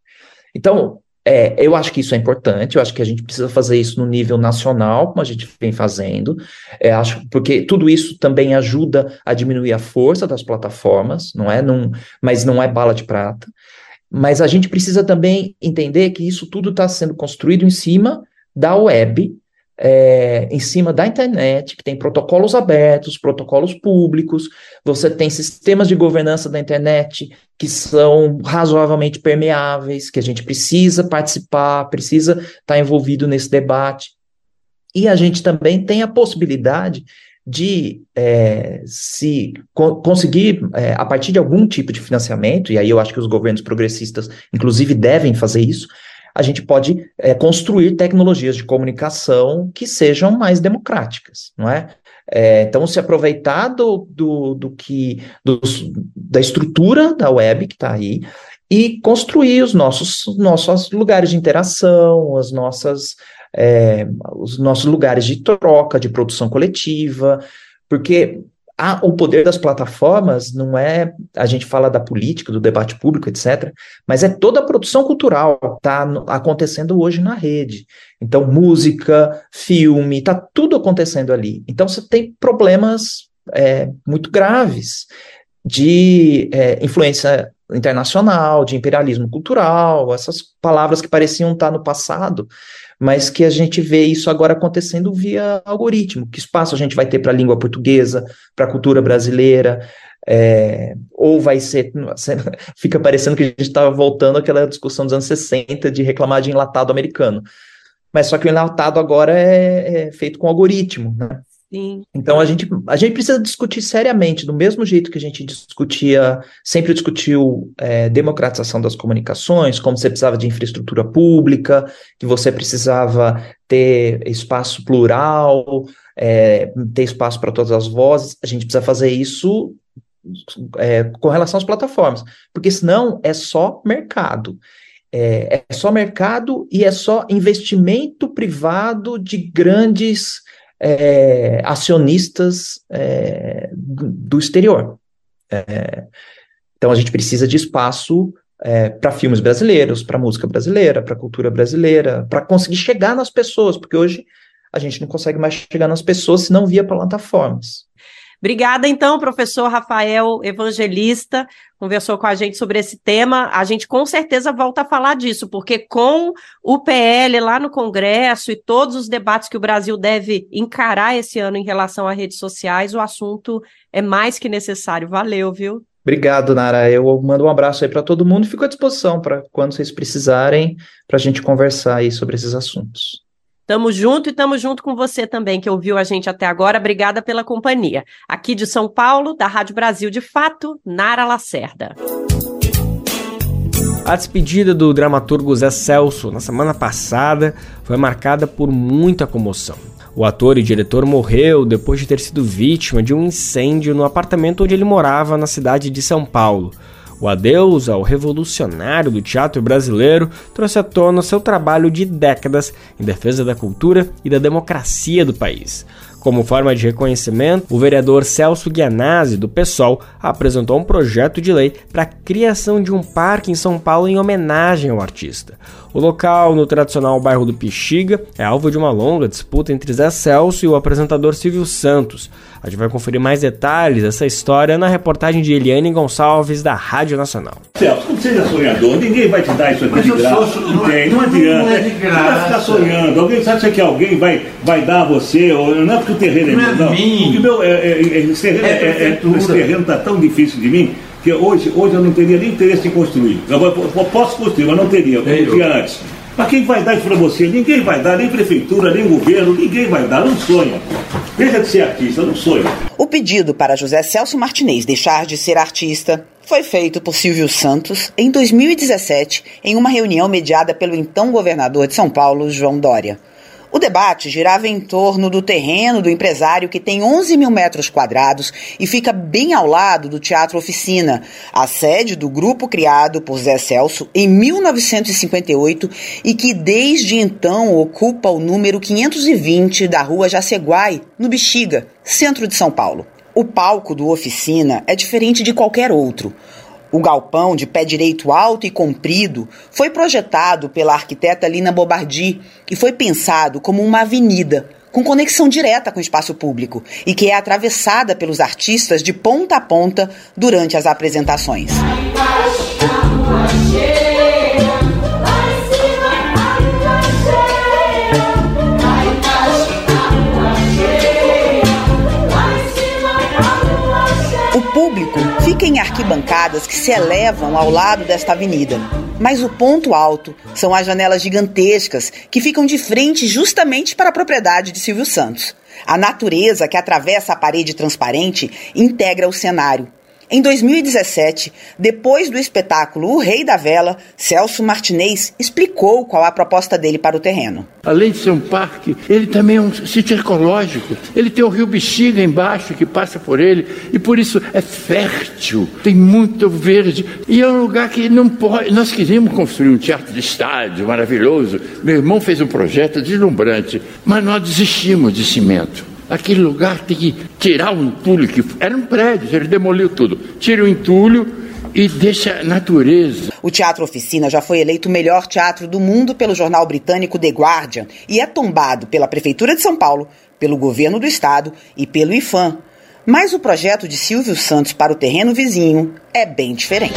I: Então, é, eu acho que isso é importante, eu acho que a gente precisa fazer isso no nível nacional, como a gente vem fazendo, é, acho, porque tudo isso também ajuda a diminuir a força das plataformas, não é? Num, mas não é bala de prata. Mas a gente precisa também entender que isso tudo está sendo construído em cima da web, é, em cima da internet, que tem protocolos abertos, protocolos públicos, você tem sistemas de governança da internet que são razoavelmente permeáveis, que a gente precisa participar, precisa estar envolvido nesse debate. E a gente também tem a possibilidade de é, se co conseguir, é, a partir de algum tipo de financiamento, e aí eu acho que os governos progressistas, inclusive, devem fazer isso, a gente pode é, construir tecnologias de comunicação que sejam mais democráticas, não é? é então, se aproveitar do, do, do que do, da estrutura da web que está aí e construir os nossos, nossos lugares de interação, as nossas, é, os nossos lugares de troca, de produção coletiva, porque a, o poder das plataformas não é, a gente fala da política, do debate público, etc., mas é toda a produção cultural está acontecendo hoje na rede. Então, música, filme, está tudo acontecendo ali. Então, você tem problemas é, muito graves de é, influência internacional, de imperialismo cultural, essas palavras que pareciam estar no passado, mas que a gente vê isso agora acontecendo via algoritmo. Que espaço a gente vai ter para a língua portuguesa, para a cultura brasileira? É, ou vai ser. Fica parecendo que a gente estava voltando àquela discussão dos anos 60 de reclamar de enlatado americano. Mas só que o enlatado agora é, é feito com algoritmo, né? Sim. Então a gente, a gente precisa discutir seriamente, do mesmo jeito que a gente discutia, sempre discutiu é, democratização das comunicações, como você precisava de infraestrutura pública, que você precisava ter espaço plural, é, ter espaço para todas as vozes. A gente precisa fazer isso é, com relação às plataformas, porque senão é só mercado. É, é só mercado e é só investimento privado de grandes é, acionistas é, do exterior. É, então a gente precisa de espaço é, para filmes brasileiros, para música brasileira, para cultura brasileira, para conseguir chegar nas pessoas, porque hoje a gente não consegue mais chegar nas pessoas se não via plataformas.
F: Obrigada, então, professor Rafael Evangelista, conversou com a gente sobre esse tema. A gente com certeza volta a falar disso, porque com o PL lá no Congresso e todos os debates que o Brasil deve encarar esse ano em relação a redes sociais, o assunto é mais que necessário. Valeu, viu?
I: Obrigado, Nara. Eu mando um abraço aí para todo mundo e fico à disposição para quando vocês precisarem para a gente conversar aí sobre esses assuntos.
F: Tamo junto e tamo junto com você também, que ouviu a gente até agora. Obrigada pela companhia. Aqui de São Paulo, da Rádio Brasil de Fato, Nara Lacerda.
A: A despedida do dramaturgo Zé Celso na semana passada foi marcada por muita comoção. O ator e diretor morreu depois de ter sido vítima de um incêndio no apartamento onde ele morava na cidade de São Paulo. O adeus ao revolucionário do teatro brasileiro trouxe à tona seu trabalho de décadas em defesa da cultura e da democracia do país. Como forma de reconhecimento, o vereador Celso Guianazzi, do PSOL, apresentou um projeto de lei para a criação de um parque em São Paulo em homenagem ao artista. O local, no tradicional bairro do Pixiga, é alvo de uma longa disputa entre Zé Celso e o apresentador Silvio Santos. A gente vai conferir mais detalhes dessa história na reportagem de Eliane Gonçalves, da Rádio Nacional.
J: Celso, não seja sonhador, ninguém vai te dar isso aqui Mas de graça. Sou, não, não, é, não adianta. Não é de graça. Você vai ficar sonhando. Alguém sabe que alguém vai, vai dar a você, ou, não é porque o terreno é meu, não. Porque meu, é, é, é esse terreno está é, é, tá tão difícil de mim que hoje, hoje eu não teria nem interesse em construir. Eu, eu posso construir, mas não teria, como tinha antes. Mas quem vai dar isso para você? Ninguém vai dar, nem prefeitura, nem governo, ninguém vai dar, não sonha. Deixa de ser artista, não sou eu.
K: O pedido para José Celso Martinez deixar de ser artista foi feito por Silvio Santos em 2017, em uma reunião mediada pelo então governador de São Paulo, João Dória. O debate girava em torno do terreno do empresário que tem 11 mil metros quadrados e fica bem ao lado do Teatro Oficina, a sede do grupo criado por Zé Celso em 1958 e que desde então ocupa o número 520 da rua Jaceguai, no Bexiga, centro de São Paulo. O palco do Oficina é diferente de qualquer outro. O galpão, de pé direito alto e comprido, foi projetado pela arquiteta Lina Bobardi e foi pensado como uma avenida, com conexão direta com o espaço público e que é atravessada pelos artistas de ponta a ponta durante as apresentações. Fica em arquibancadas que se elevam ao lado desta avenida. Mas o ponto alto são as janelas gigantescas que ficam de frente justamente para a propriedade de Silvio Santos. A natureza que atravessa a parede transparente integra o cenário em 2017, depois do espetáculo O Rei da Vela, Celso Martinez explicou qual a proposta dele para o terreno.
L: Além de ser um parque, ele também é um sítio ecológico. Ele tem o rio Bexiga embaixo que passa por ele e por isso é fértil, tem muito verde e é um lugar que não pode. Nós queríamos construir um teatro de estádio maravilhoso. Meu irmão fez um projeto deslumbrante, mas nós desistimos de cimento. Aquele lugar tem que tirar o entulho, que eram prédios, ele demoliu tudo. Tira o entulho e deixa a natureza.
K: O Teatro Oficina já foi eleito o melhor teatro do mundo pelo jornal britânico The Guardian e é tombado pela Prefeitura de São Paulo, pelo governo do estado e pelo IFAM. Mas o projeto de Silvio Santos para o terreno vizinho é bem diferente.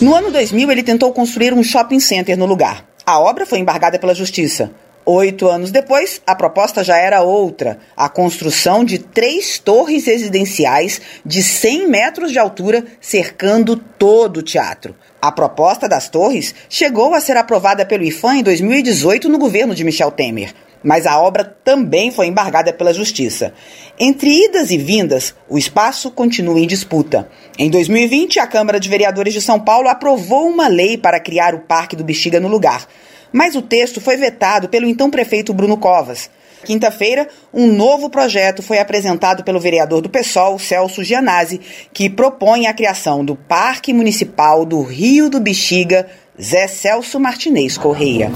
K: No ano 2000, ele tentou construir um shopping center no lugar. A obra foi embargada pela Justiça. Oito anos depois, a proposta já era outra: a construção de três torres residenciais de 100 metros de altura, cercando todo o teatro. A proposta das torres chegou a ser aprovada pelo IFAM em 2018 no governo de Michel Temer mas a obra também foi embargada pela Justiça. Entre idas e vindas, o espaço continua em disputa. Em 2020, a Câmara de Vereadores de São Paulo aprovou uma lei para criar o Parque do Bexiga no lugar, mas o texto foi vetado pelo então prefeito Bruno Covas. Quinta-feira, um novo projeto foi apresentado pelo vereador do PSOL, Celso Gianazzi, que propõe a criação do Parque Municipal do Rio do Bexiga Zé Celso Martinez Correia.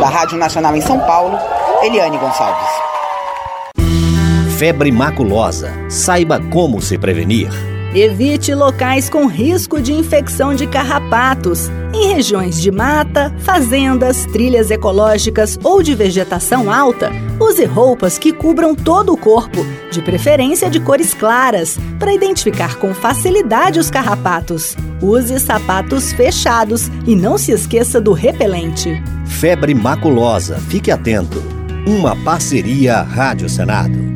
K: Da Rádio Nacional em São Paulo, Eliane Gonçalves.
M: Febre maculosa. Saiba como se prevenir.
N: Evite locais com risco de infecção de carrapatos. Em regiões de mata, fazendas, trilhas ecológicas ou de vegetação alta, use roupas que cubram todo o corpo, de preferência de cores claras, para identificar com facilidade os carrapatos. Use sapatos fechados e não se esqueça do repelente.
M: Febre maculosa, fique atento. Uma parceria Rádio Senado.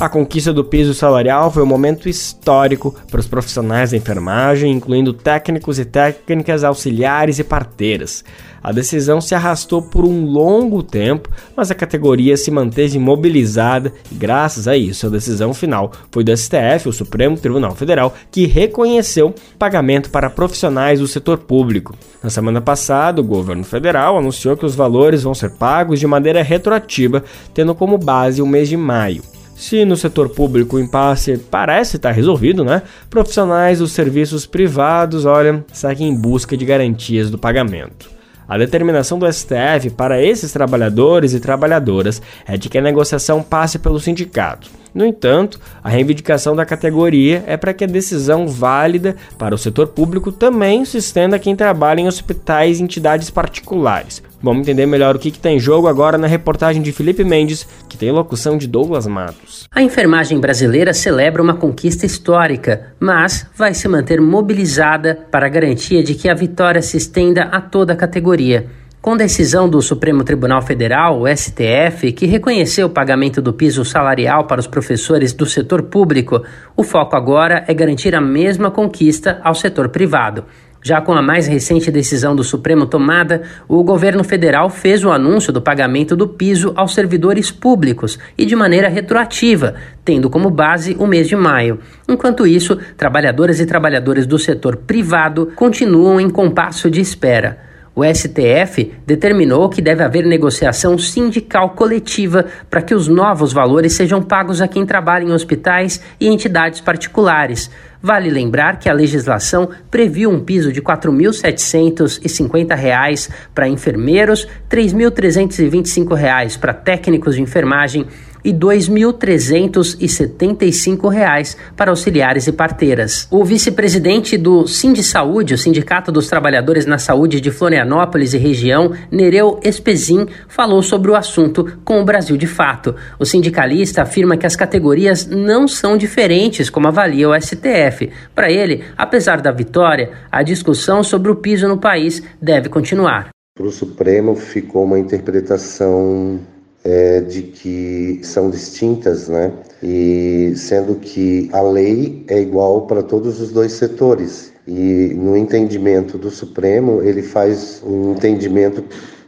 A: A conquista do piso salarial foi um momento histórico para os profissionais da enfermagem, incluindo técnicos e técnicas auxiliares e parteiras. A decisão se arrastou por um longo tempo, mas a categoria se manteve imobilizada e, graças a isso, a decisão final foi do STF, o Supremo Tribunal Federal, que reconheceu pagamento para profissionais do setor público. Na semana passada, o governo federal anunciou que os valores vão ser pagos de maneira retroativa, tendo como base o mês de maio. Se no setor público o impasse parece estar resolvido, né? Profissionais dos serviços privados, olha, seguem em busca de garantias do pagamento. A determinação do STF para esses trabalhadores e trabalhadoras é de que a negociação passe pelo sindicato. No entanto, a reivindicação da categoria é para que a decisão válida para o setor público também se estenda a quem trabalha em hospitais e entidades particulares, Vamos entender melhor o que está em jogo agora na reportagem de Felipe Mendes, que tem locução de Douglas Matos.
O: A enfermagem brasileira celebra uma conquista histórica, mas vai se manter mobilizada para a garantia de que a vitória se estenda a toda a categoria. Com decisão do Supremo Tribunal Federal, o STF, que reconheceu o pagamento do piso salarial para os professores do setor público, o foco agora é garantir a mesma conquista ao setor privado. Já com a mais recente decisão do Supremo tomada, o governo federal fez o anúncio do pagamento do piso aos servidores públicos e de maneira retroativa, tendo como base o mês de maio. Enquanto isso, trabalhadoras e trabalhadores do setor privado continuam em compasso de espera. O STF determinou que deve haver negociação sindical coletiva para que os novos valores sejam pagos a quem trabalha em hospitais e entidades particulares. Vale lembrar que a legislação previu um piso de R$ 4.750 para enfermeiros, R$ 3.325 para técnicos de enfermagem e R$ 2.375 para auxiliares e parteiras. O vice-presidente do Sind Saúde, o Sindicato dos Trabalhadores na Saúde de Florianópolis e região, Nereu Espezin, falou sobre o assunto com o Brasil de Fato. O sindicalista afirma que as categorias não são diferentes, como avalia o STF. Para ele, apesar da vitória, a discussão sobre o piso no país deve continuar.
P: Para o Supremo ficou uma interpretação é, de que são distintas, né? E sendo que a lei é igual para todos os dois setores. E no entendimento do Supremo, ele faz um entendimento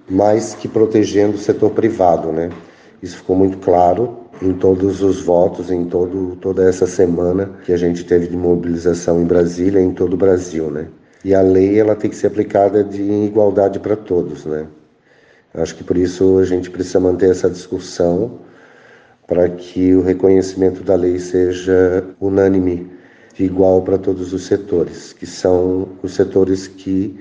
P: mais que protegendo o setor privado, né? Isso ficou muito claro em todos os votos, em todo, toda essa semana que a gente teve de mobilização em Brasília, em todo o Brasil, né? E a lei ela tem que ser aplicada de igualdade para todos, né? Acho que por isso a gente precisa manter essa discussão para que o reconhecimento da lei seja unânime, igual para todos os setores, que são os setores que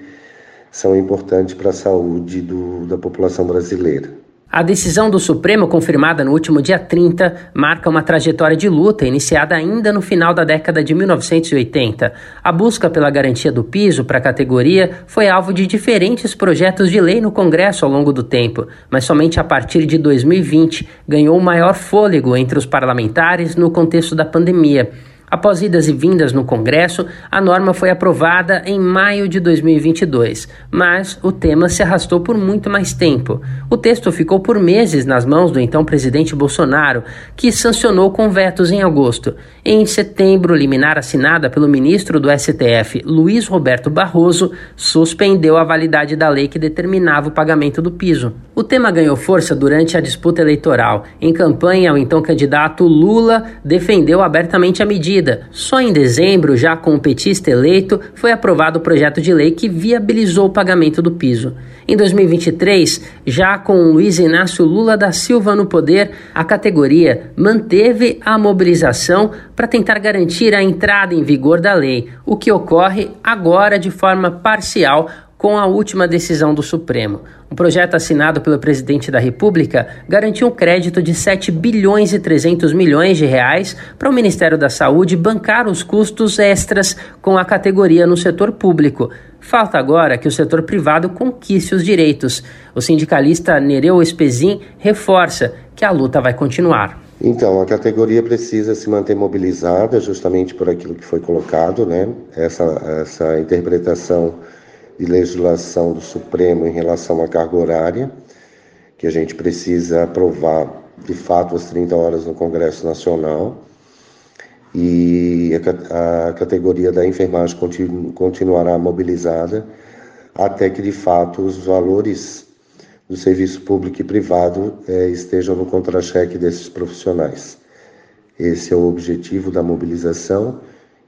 P: são importantes para a saúde do, da população brasileira.
O: A decisão do Supremo, confirmada no último dia 30, marca uma trajetória de luta iniciada ainda no final da década de 1980. A busca pela garantia do piso para a categoria foi alvo de diferentes projetos de lei no Congresso ao longo do tempo, mas somente a partir de 2020 ganhou maior fôlego entre os parlamentares no contexto da pandemia. Após idas e vindas no Congresso, a norma foi aprovada em maio de 2022, mas o tema se arrastou por muito mais tempo. O texto ficou por meses nas mãos do então presidente Bolsonaro, que sancionou com vetos em agosto. Em setembro, liminar assinada pelo ministro do STF, Luiz Roberto Barroso, suspendeu a validade da lei que determinava o pagamento do piso. O tema ganhou força durante a disputa eleitoral. Em campanha, o então candidato Lula defendeu abertamente a medida medida. Só em dezembro, já com o petista eleito, foi aprovado o projeto de lei que viabilizou o pagamento do piso. Em 2023, já com Luiz Inácio Lula da Silva no poder, a categoria manteve a mobilização para tentar garantir a entrada em vigor da lei, o que ocorre agora de forma parcial com a última decisão do Supremo. Um projeto assinado pelo presidente da República garantiu um crédito de 7 bilhões e 300 milhões de reais para o Ministério da Saúde bancar os custos extras com a categoria no setor público. Falta agora que o setor privado conquiste os direitos. O sindicalista Nereu Espezin reforça que a luta vai continuar.
P: Então, a categoria precisa se manter mobilizada justamente por aquilo que foi colocado, né? Essa, essa interpretação de legislação do Supremo em relação à carga horária, que a gente precisa aprovar de fato as 30 horas no Congresso Nacional. E a, a categoria da enfermagem continu, continuará mobilizada até que de fato os valores do serviço público e privado eh, estejam no contra-cheque desses profissionais. Esse é o objetivo da mobilização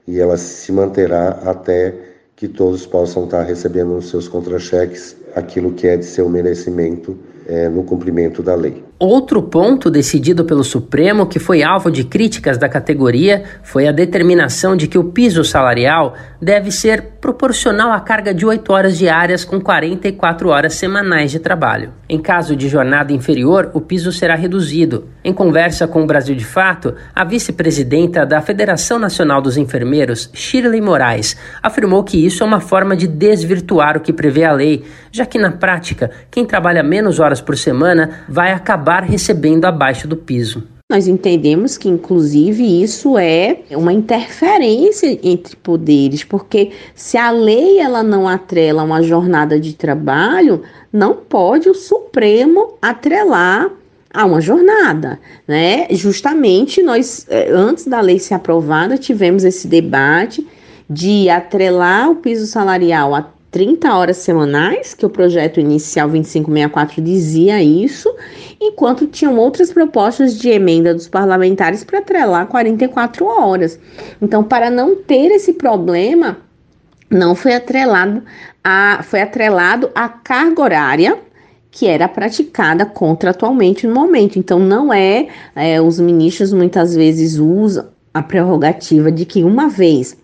P: e ela se manterá até que todos possam estar recebendo nos seus contra-cheques aquilo que é de seu merecimento é, no cumprimento da lei.
O: Outro ponto decidido pelo Supremo que foi alvo de críticas da categoria foi a determinação de que o piso salarial deve ser proporcional à carga de 8 horas diárias com 44 horas semanais de trabalho. Em caso de jornada inferior, o piso será reduzido. Em conversa com o Brasil de Fato, a vice-presidenta da Federação Nacional dos Enfermeiros, Shirley Moraes, afirmou que isso é uma forma de desvirtuar o que prevê a lei, já que na prática, quem trabalha menos horas por semana vai acabar recebendo abaixo do piso.
Q: Nós entendemos que, inclusive, isso é uma interferência entre poderes, porque se a lei ela não atrela uma jornada de trabalho, não pode o Supremo atrelar a uma jornada, né? Justamente nós, eh, antes da lei ser aprovada, tivemos esse debate de atrelar o piso salarial a 30 horas semanais, que o projeto inicial 2564 dizia isso, enquanto tinham outras propostas de emenda dos parlamentares para atrelar 44 horas. Então, para não ter esse problema, não foi atrelado a, foi atrelado a carga horária que era praticada contratualmente no momento. Então, não é, é os ministros muitas vezes usam a prerrogativa de que uma vez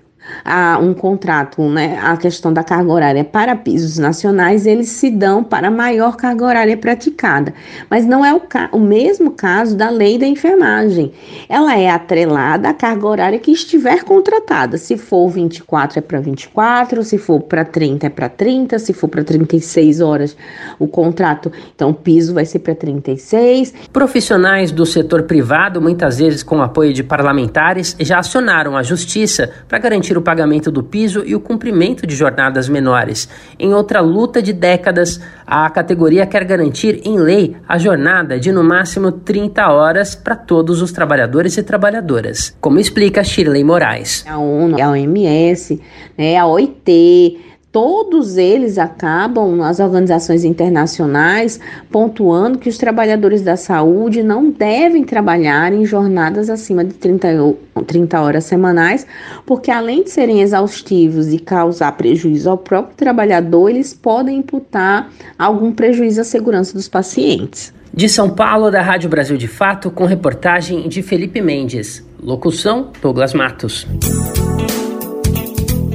Q: a um contrato, né, a questão da carga horária para pisos nacionais, eles se dão para maior carga horária praticada. Mas não é o, o mesmo caso da lei da enfermagem. Ela é atrelada à carga horária que estiver contratada. Se for 24 é para 24, se for para 30 é para 30, se for para 36 horas o contrato, então o piso vai ser para 36.
O: Profissionais do setor privado, muitas vezes com apoio de parlamentares, já acionaram a justiça para garantir garantir o pagamento do piso e o cumprimento de jornadas menores. Em outra luta de décadas, a categoria quer garantir em lei a jornada de no máximo 30 horas para todos os trabalhadores e trabalhadoras, como explica Shirley Moraes.
Q: A ONU, a OMS, né, a OIT, todos eles acabam, as organizações internacionais, pontuando que os trabalhadores da saúde não devem trabalhar em jornadas acima de 30, 30 horas semanais, porque além de serem exaustivos e causar prejuízo ao próprio trabalhador, eles podem imputar algum prejuízo à segurança dos pacientes.
O: De São Paulo, da Rádio Brasil de Fato, com reportagem de Felipe Mendes. Locução: Douglas Matos.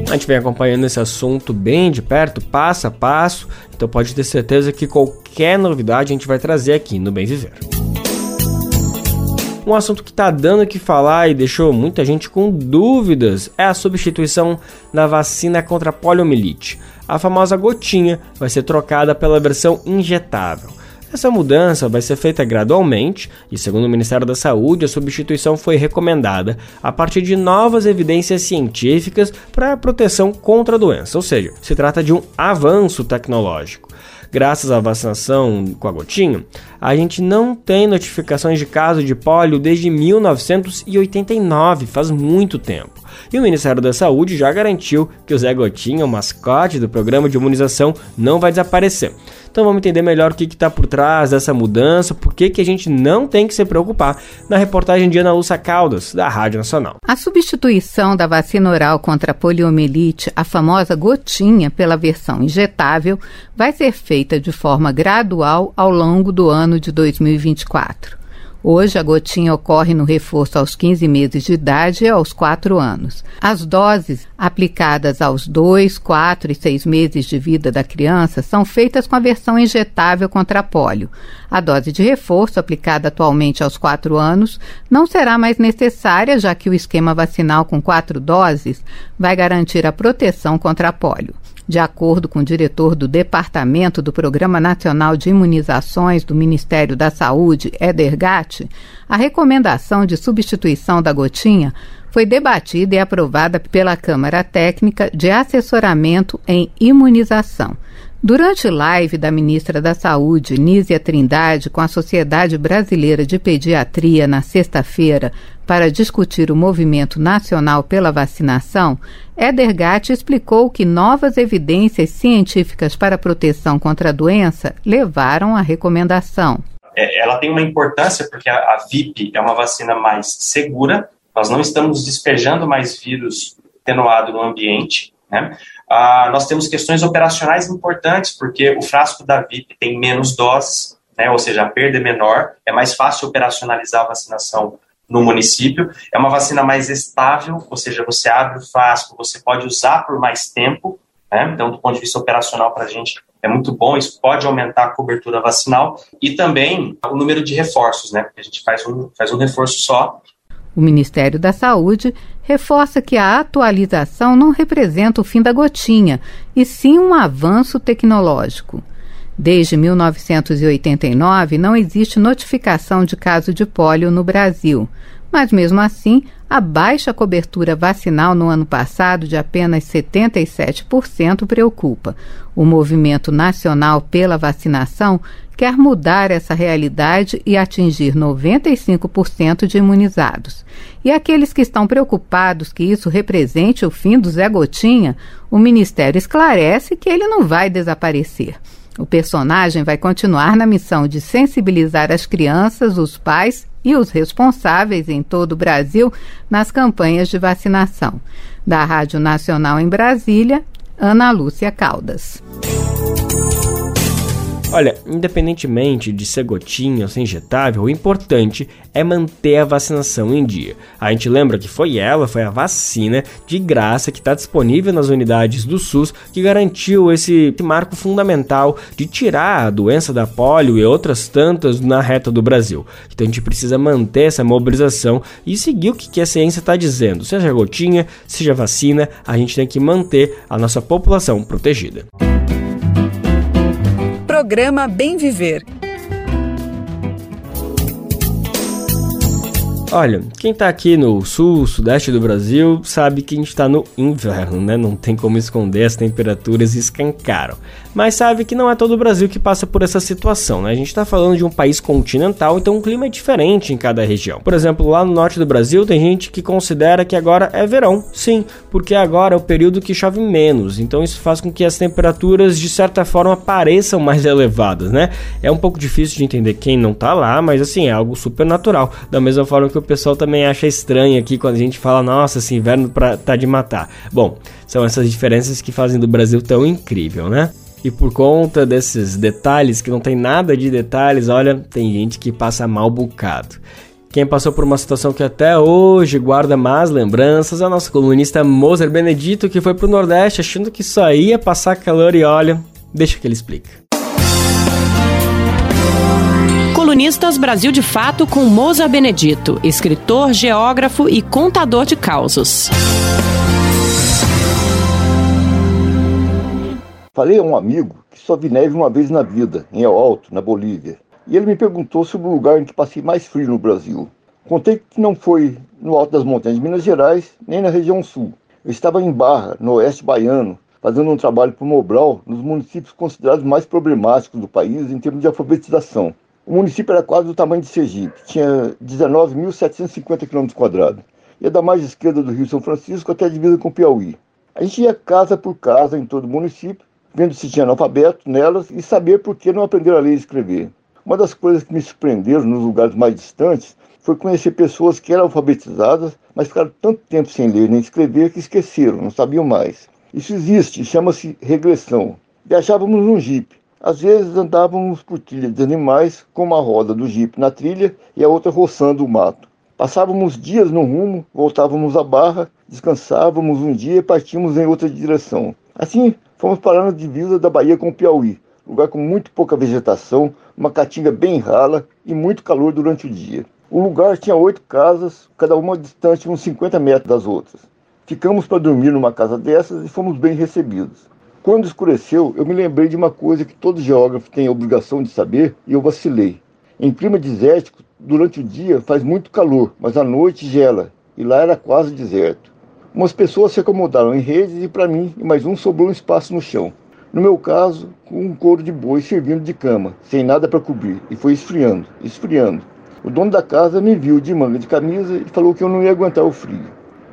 A: A gente vem acompanhando esse assunto bem de perto, passo a passo, então pode ter certeza que qualquer novidade a gente vai trazer aqui no Bem Viver. Um assunto que está dando o que falar e deixou muita gente com dúvidas é a substituição da vacina contra a poliomielite. A famosa gotinha vai ser trocada pela versão injetável. Essa mudança vai ser feita gradualmente e, segundo o Ministério da Saúde, a substituição foi recomendada a partir de novas evidências científicas para a proteção contra a doença, ou seja, se trata de um avanço tecnológico. Graças à vacinação com a gotinha, a gente não tem notificações de caso de pólio desde 1989, faz muito tempo. E o Ministério da Saúde já garantiu que o Zé Gotinha, o mascote do programa de imunização, não vai desaparecer. Então vamos entender melhor o que está por trás dessa mudança, por que, que a gente não tem que se preocupar na reportagem de Ana Lúcia Caldas, da Rádio Nacional.
R: A substituição da vacina oral contra a poliomielite, a famosa gotinha, pela versão injetável, vai ser feita de forma gradual ao longo do ano de 2024. Hoje, a gotinha ocorre no reforço aos 15 meses de idade e aos 4 anos. As doses aplicadas aos 2, 4 e 6 meses de vida da criança são feitas com a versão injetável contra pólio. A dose de reforço, aplicada atualmente aos 4 anos, não será mais necessária, já que o esquema vacinal com quatro doses vai garantir a proteção contra pólio. De acordo com o diretor do Departamento do Programa Nacional de Imunizações do Ministério da Saúde, Eder Gatti, a recomendação de substituição da gotinha foi debatida e aprovada pela Câmara Técnica de Assessoramento em Imunização. Durante live da ministra da Saúde, Nízia Trindade, com a Sociedade Brasileira de Pediatria na sexta-feira, para discutir o movimento nacional pela vacinação, Eder Gatti explicou que novas evidências científicas para proteção contra a doença levaram à recomendação.
S: É, ela tem uma importância porque a, a VIP é uma vacina mais segura, nós não estamos despejando mais vírus atenuado no ambiente, né? Ah, nós temos questões operacionais importantes, porque o frasco da VIP tem menos doses, né, ou seja, a perda é menor, é mais fácil operacionalizar a vacinação no município. É uma vacina mais estável, ou seja, você abre o frasco, você pode usar por mais tempo, né? então, do ponto de vista operacional, para a gente é muito bom, isso pode aumentar a cobertura vacinal e também o número de reforços, né? porque a gente faz um, faz um reforço só
R: o Ministério da Saúde reforça que a atualização não representa o fim da gotinha, e sim um avanço tecnológico. Desde 1989, não existe notificação de caso de pólio no Brasil. Mas, mesmo assim, a baixa cobertura vacinal no ano passado, de apenas 77%, preocupa. O Movimento Nacional pela Vacinação quer mudar essa realidade e atingir 95% de imunizados. E aqueles que estão preocupados que isso represente o fim do Zé Gotinha, o Ministério esclarece que ele não vai desaparecer. O personagem vai continuar na missão de sensibilizar as crianças, os pais e os responsáveis em todo o Brasil nas campanhas de vacinação. Da Rádio Nacional em Brasília, Ana Lúcia Caldas.
A: Olha, independentemente de ser gotinha ou ser injetável, o importante é manter a vacinação em dia. A gente lembra que foi ela, foi a vacina de graça que está disponível nas unidades do SUS que garantiu esse marco fundamental de tirar a doença da polio e outras tantas na reta do Brasil. Então a gente precisa manter essa mobilização e seguir o que a ciência está dizendo. Seja gotinha, seja vacina, a gente tem que manter a nossa população protegida.
B: Programa Bem Viver
A: Olha, quem tá aqui no sul, sudeste do Brasil, sabe que a gente tá no inverno, né? Não tem como esconder, as temperaturas escancaram. Mas sabe que não é todo o Brasil que passa por essa situação, né? A gente tá falando de um país continental, então o clima é diferente em cada região. Por exemplo, lá no norte do Brasil tem gente que considera que agora é verão. Sim, porque agora é o período que chove menos, então isso faz com que as temperaturas de certa forma pareçam mais elevadas, né? É um pouco difícil de entender quem não tá lá, mas assim, é algo super natural. Da mesma forma que que o pessoal também acha estranho aqui quando a gente fala, nossa, esse inverno pra, tá de matar. Bom, são essas diferenças que fazem do Brasil tão incrível, né? E por conta desses detalhes, que não tem nada de detalhes, olha, tem gente que passa mal bocado. Quem passou por uma situação que até hoje guarda más lembranças é a nossa colunista Moser Benedito, que foi pro Nordeste achando que só ia passar calor e olha, deixa que ele explica.
F: Colunistas Brasil de Fato com Moza Benedito, escritor, geógrafo e contador de causos.
T: Falei a um amigo que só vi neve uma vez na vida, em El Alto, na Bolívia. E ele me perguntou sobre o lugar em que passei mais frio no Brasil. Contei que não foi no alto das montanhas de Minas Gerais, nem na região sul. Eu estava em Barra, no oeste baiano, fazendo um trabalho para o Mobral, nos municípios considerados mais problemáticos do país em termos de alfabetização. O município era quase do tamanho de Sergipe, tinha 19.750 km. Ia da mais esquerda do Rio São Francisco até a divisa com o Piauí. A gente ia casa por casa em todo o município, vendo se tinha analfabeto nelas e saber por que não aprenderam a ler e escrever. Uma das coisas que me surpreenderam nos lugares mais distantes foi conhecer pessoas que eram alfabetizadas, mas ficaram tanto tempo sem ler nem escrever que esqueceram, não sabiam mais. Isso existe, chama-se regressão. Viajávamos num jipe. Às vezes andávamos por trilhas de animais, com uma roda do jipe na trilha e a outra roçando o mato. Passávamos dias no rumo, voltávamos à barra, descansávamos um dia e partíamos em outra direção. Assim, fomos parar na divisa da Bahia com o Piauí, lugar com muito pouca vegetação, uma caatinga bem rala e muito calor durante o dia. O lugar tinha oito casas, cada uma distante uns 50 metros das outras. Ficamos para dormir numa casa dessas e fomos bem recebidos. Quando escureceu, eu me lembrei de uma coisa que todo geógrafo tem a obrigação de saber e eu vacilei. Em clima desértico, durante o dia faz muito calor, mas à noite gela, e lá era quase deserto. Umas pessoas se acomodaram em redes e para mim e mais um sobrou um espaço no chão. No meu caso, com um couro de boi servindo de cama, sem nada para cobrir, e foi esfriando, esfriando. O dono da casa me viu de manga de camisa e falou que eu não ia aguentar o frio.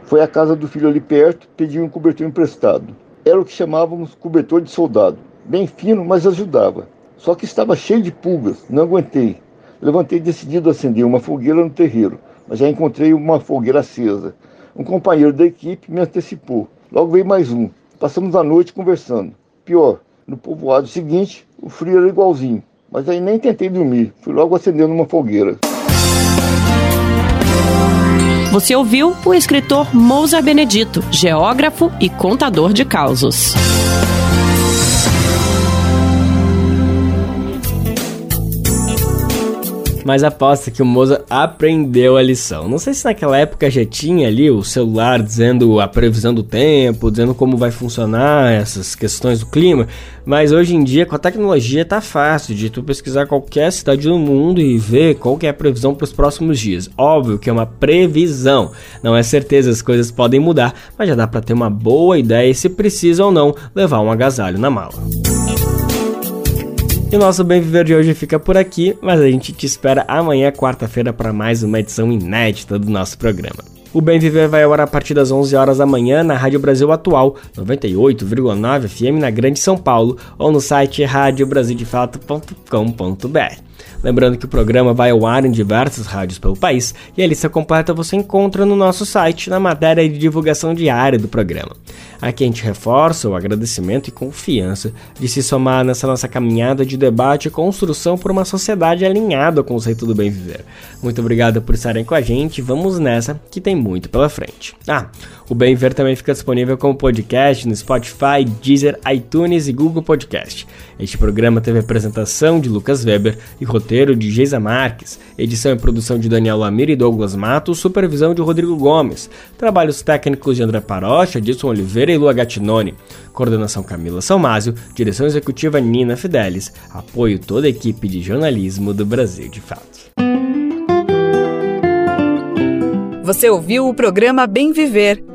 T: Foi à casa do filho ali perto, pediu um cobertor emprestado. Era o que chamávamos cobertor de soldado. Bem fino, mas ajudava. Só que estava cheio de pulgas, não aguentei. Levantei decidido a acender uma fogueira no terreiro, mas já encontrei uma fogueira acesa. Um companheiro da equipe me antecipou. Logo veio mais um. Passamos a noite conversando. Pior, no povoado seguinte, o frio era igualzinho. Mas aí nem tentei dormir, fui logo acendendo uma fogueira.
F: Você ouviu o escritor Mousa Benedito, geógrafo e contador de causos.
A: Mas aposta que o Moza aprendeu a lição. Não sei se naquela época já tinha ali o celular dizendo a previsão do tempo, dizendo como vai funcionar essas questões do clima, mas hoje em dia com a tecnologia tá fácil de tu pesquisar qualquer cidade do mundo e ver qual que é a previsão para os próximos dias. Óbvio que é uma previsão, não é certeza, as coisas podem mudar, mas já dá para ter uma boa ideia se precisa ou não levar um agasalho na mala. E o nosso Bem Viver de hoje fica por aqui, mas a gente te espera amanhã, quarta-feira, para mais uma edição inédita do nosso programa. O Bem Viver vai ao ar a partir das 11 horas da manhã na Rádio Brasil Atual, 98,9 FM na Grande São Paulo, ou no site radiobrasildefato.com.br. Lembrando que o programa vai ao ar em diversas rádios pelo país e a lista completa você encontra no nosso site na matéria de divulgação diária do programa. Aqui a gente reforça o agradecimento e confiança de se somar nessa nossa caminhada de debate e construção por uma sociedade alinhada ao conceito do bem viver. Muito obrigado por estarem com a gente, vamos nessa que tem muito pela frente. Ah, o Bem Ver também fica disponível como podcast no Spotify, Deezer, iTunes e Google Podcast. Este programa teve apresentação de Lucas Weber e roteiro de Geisa Marques, edição e produção de Daniel Lamir e Douglas Matos, supervisão de Rodrigo Gomes, trabalhos técnicos de André Parocha, Edson Oliveira e Lua Gattinoni, coordenação Camila Salmásio, direção executiva Nina Fidelis, apoio toda a equipe de jornalismo do Brasil de Fato.
B: Você ouviu o programa Bem Viver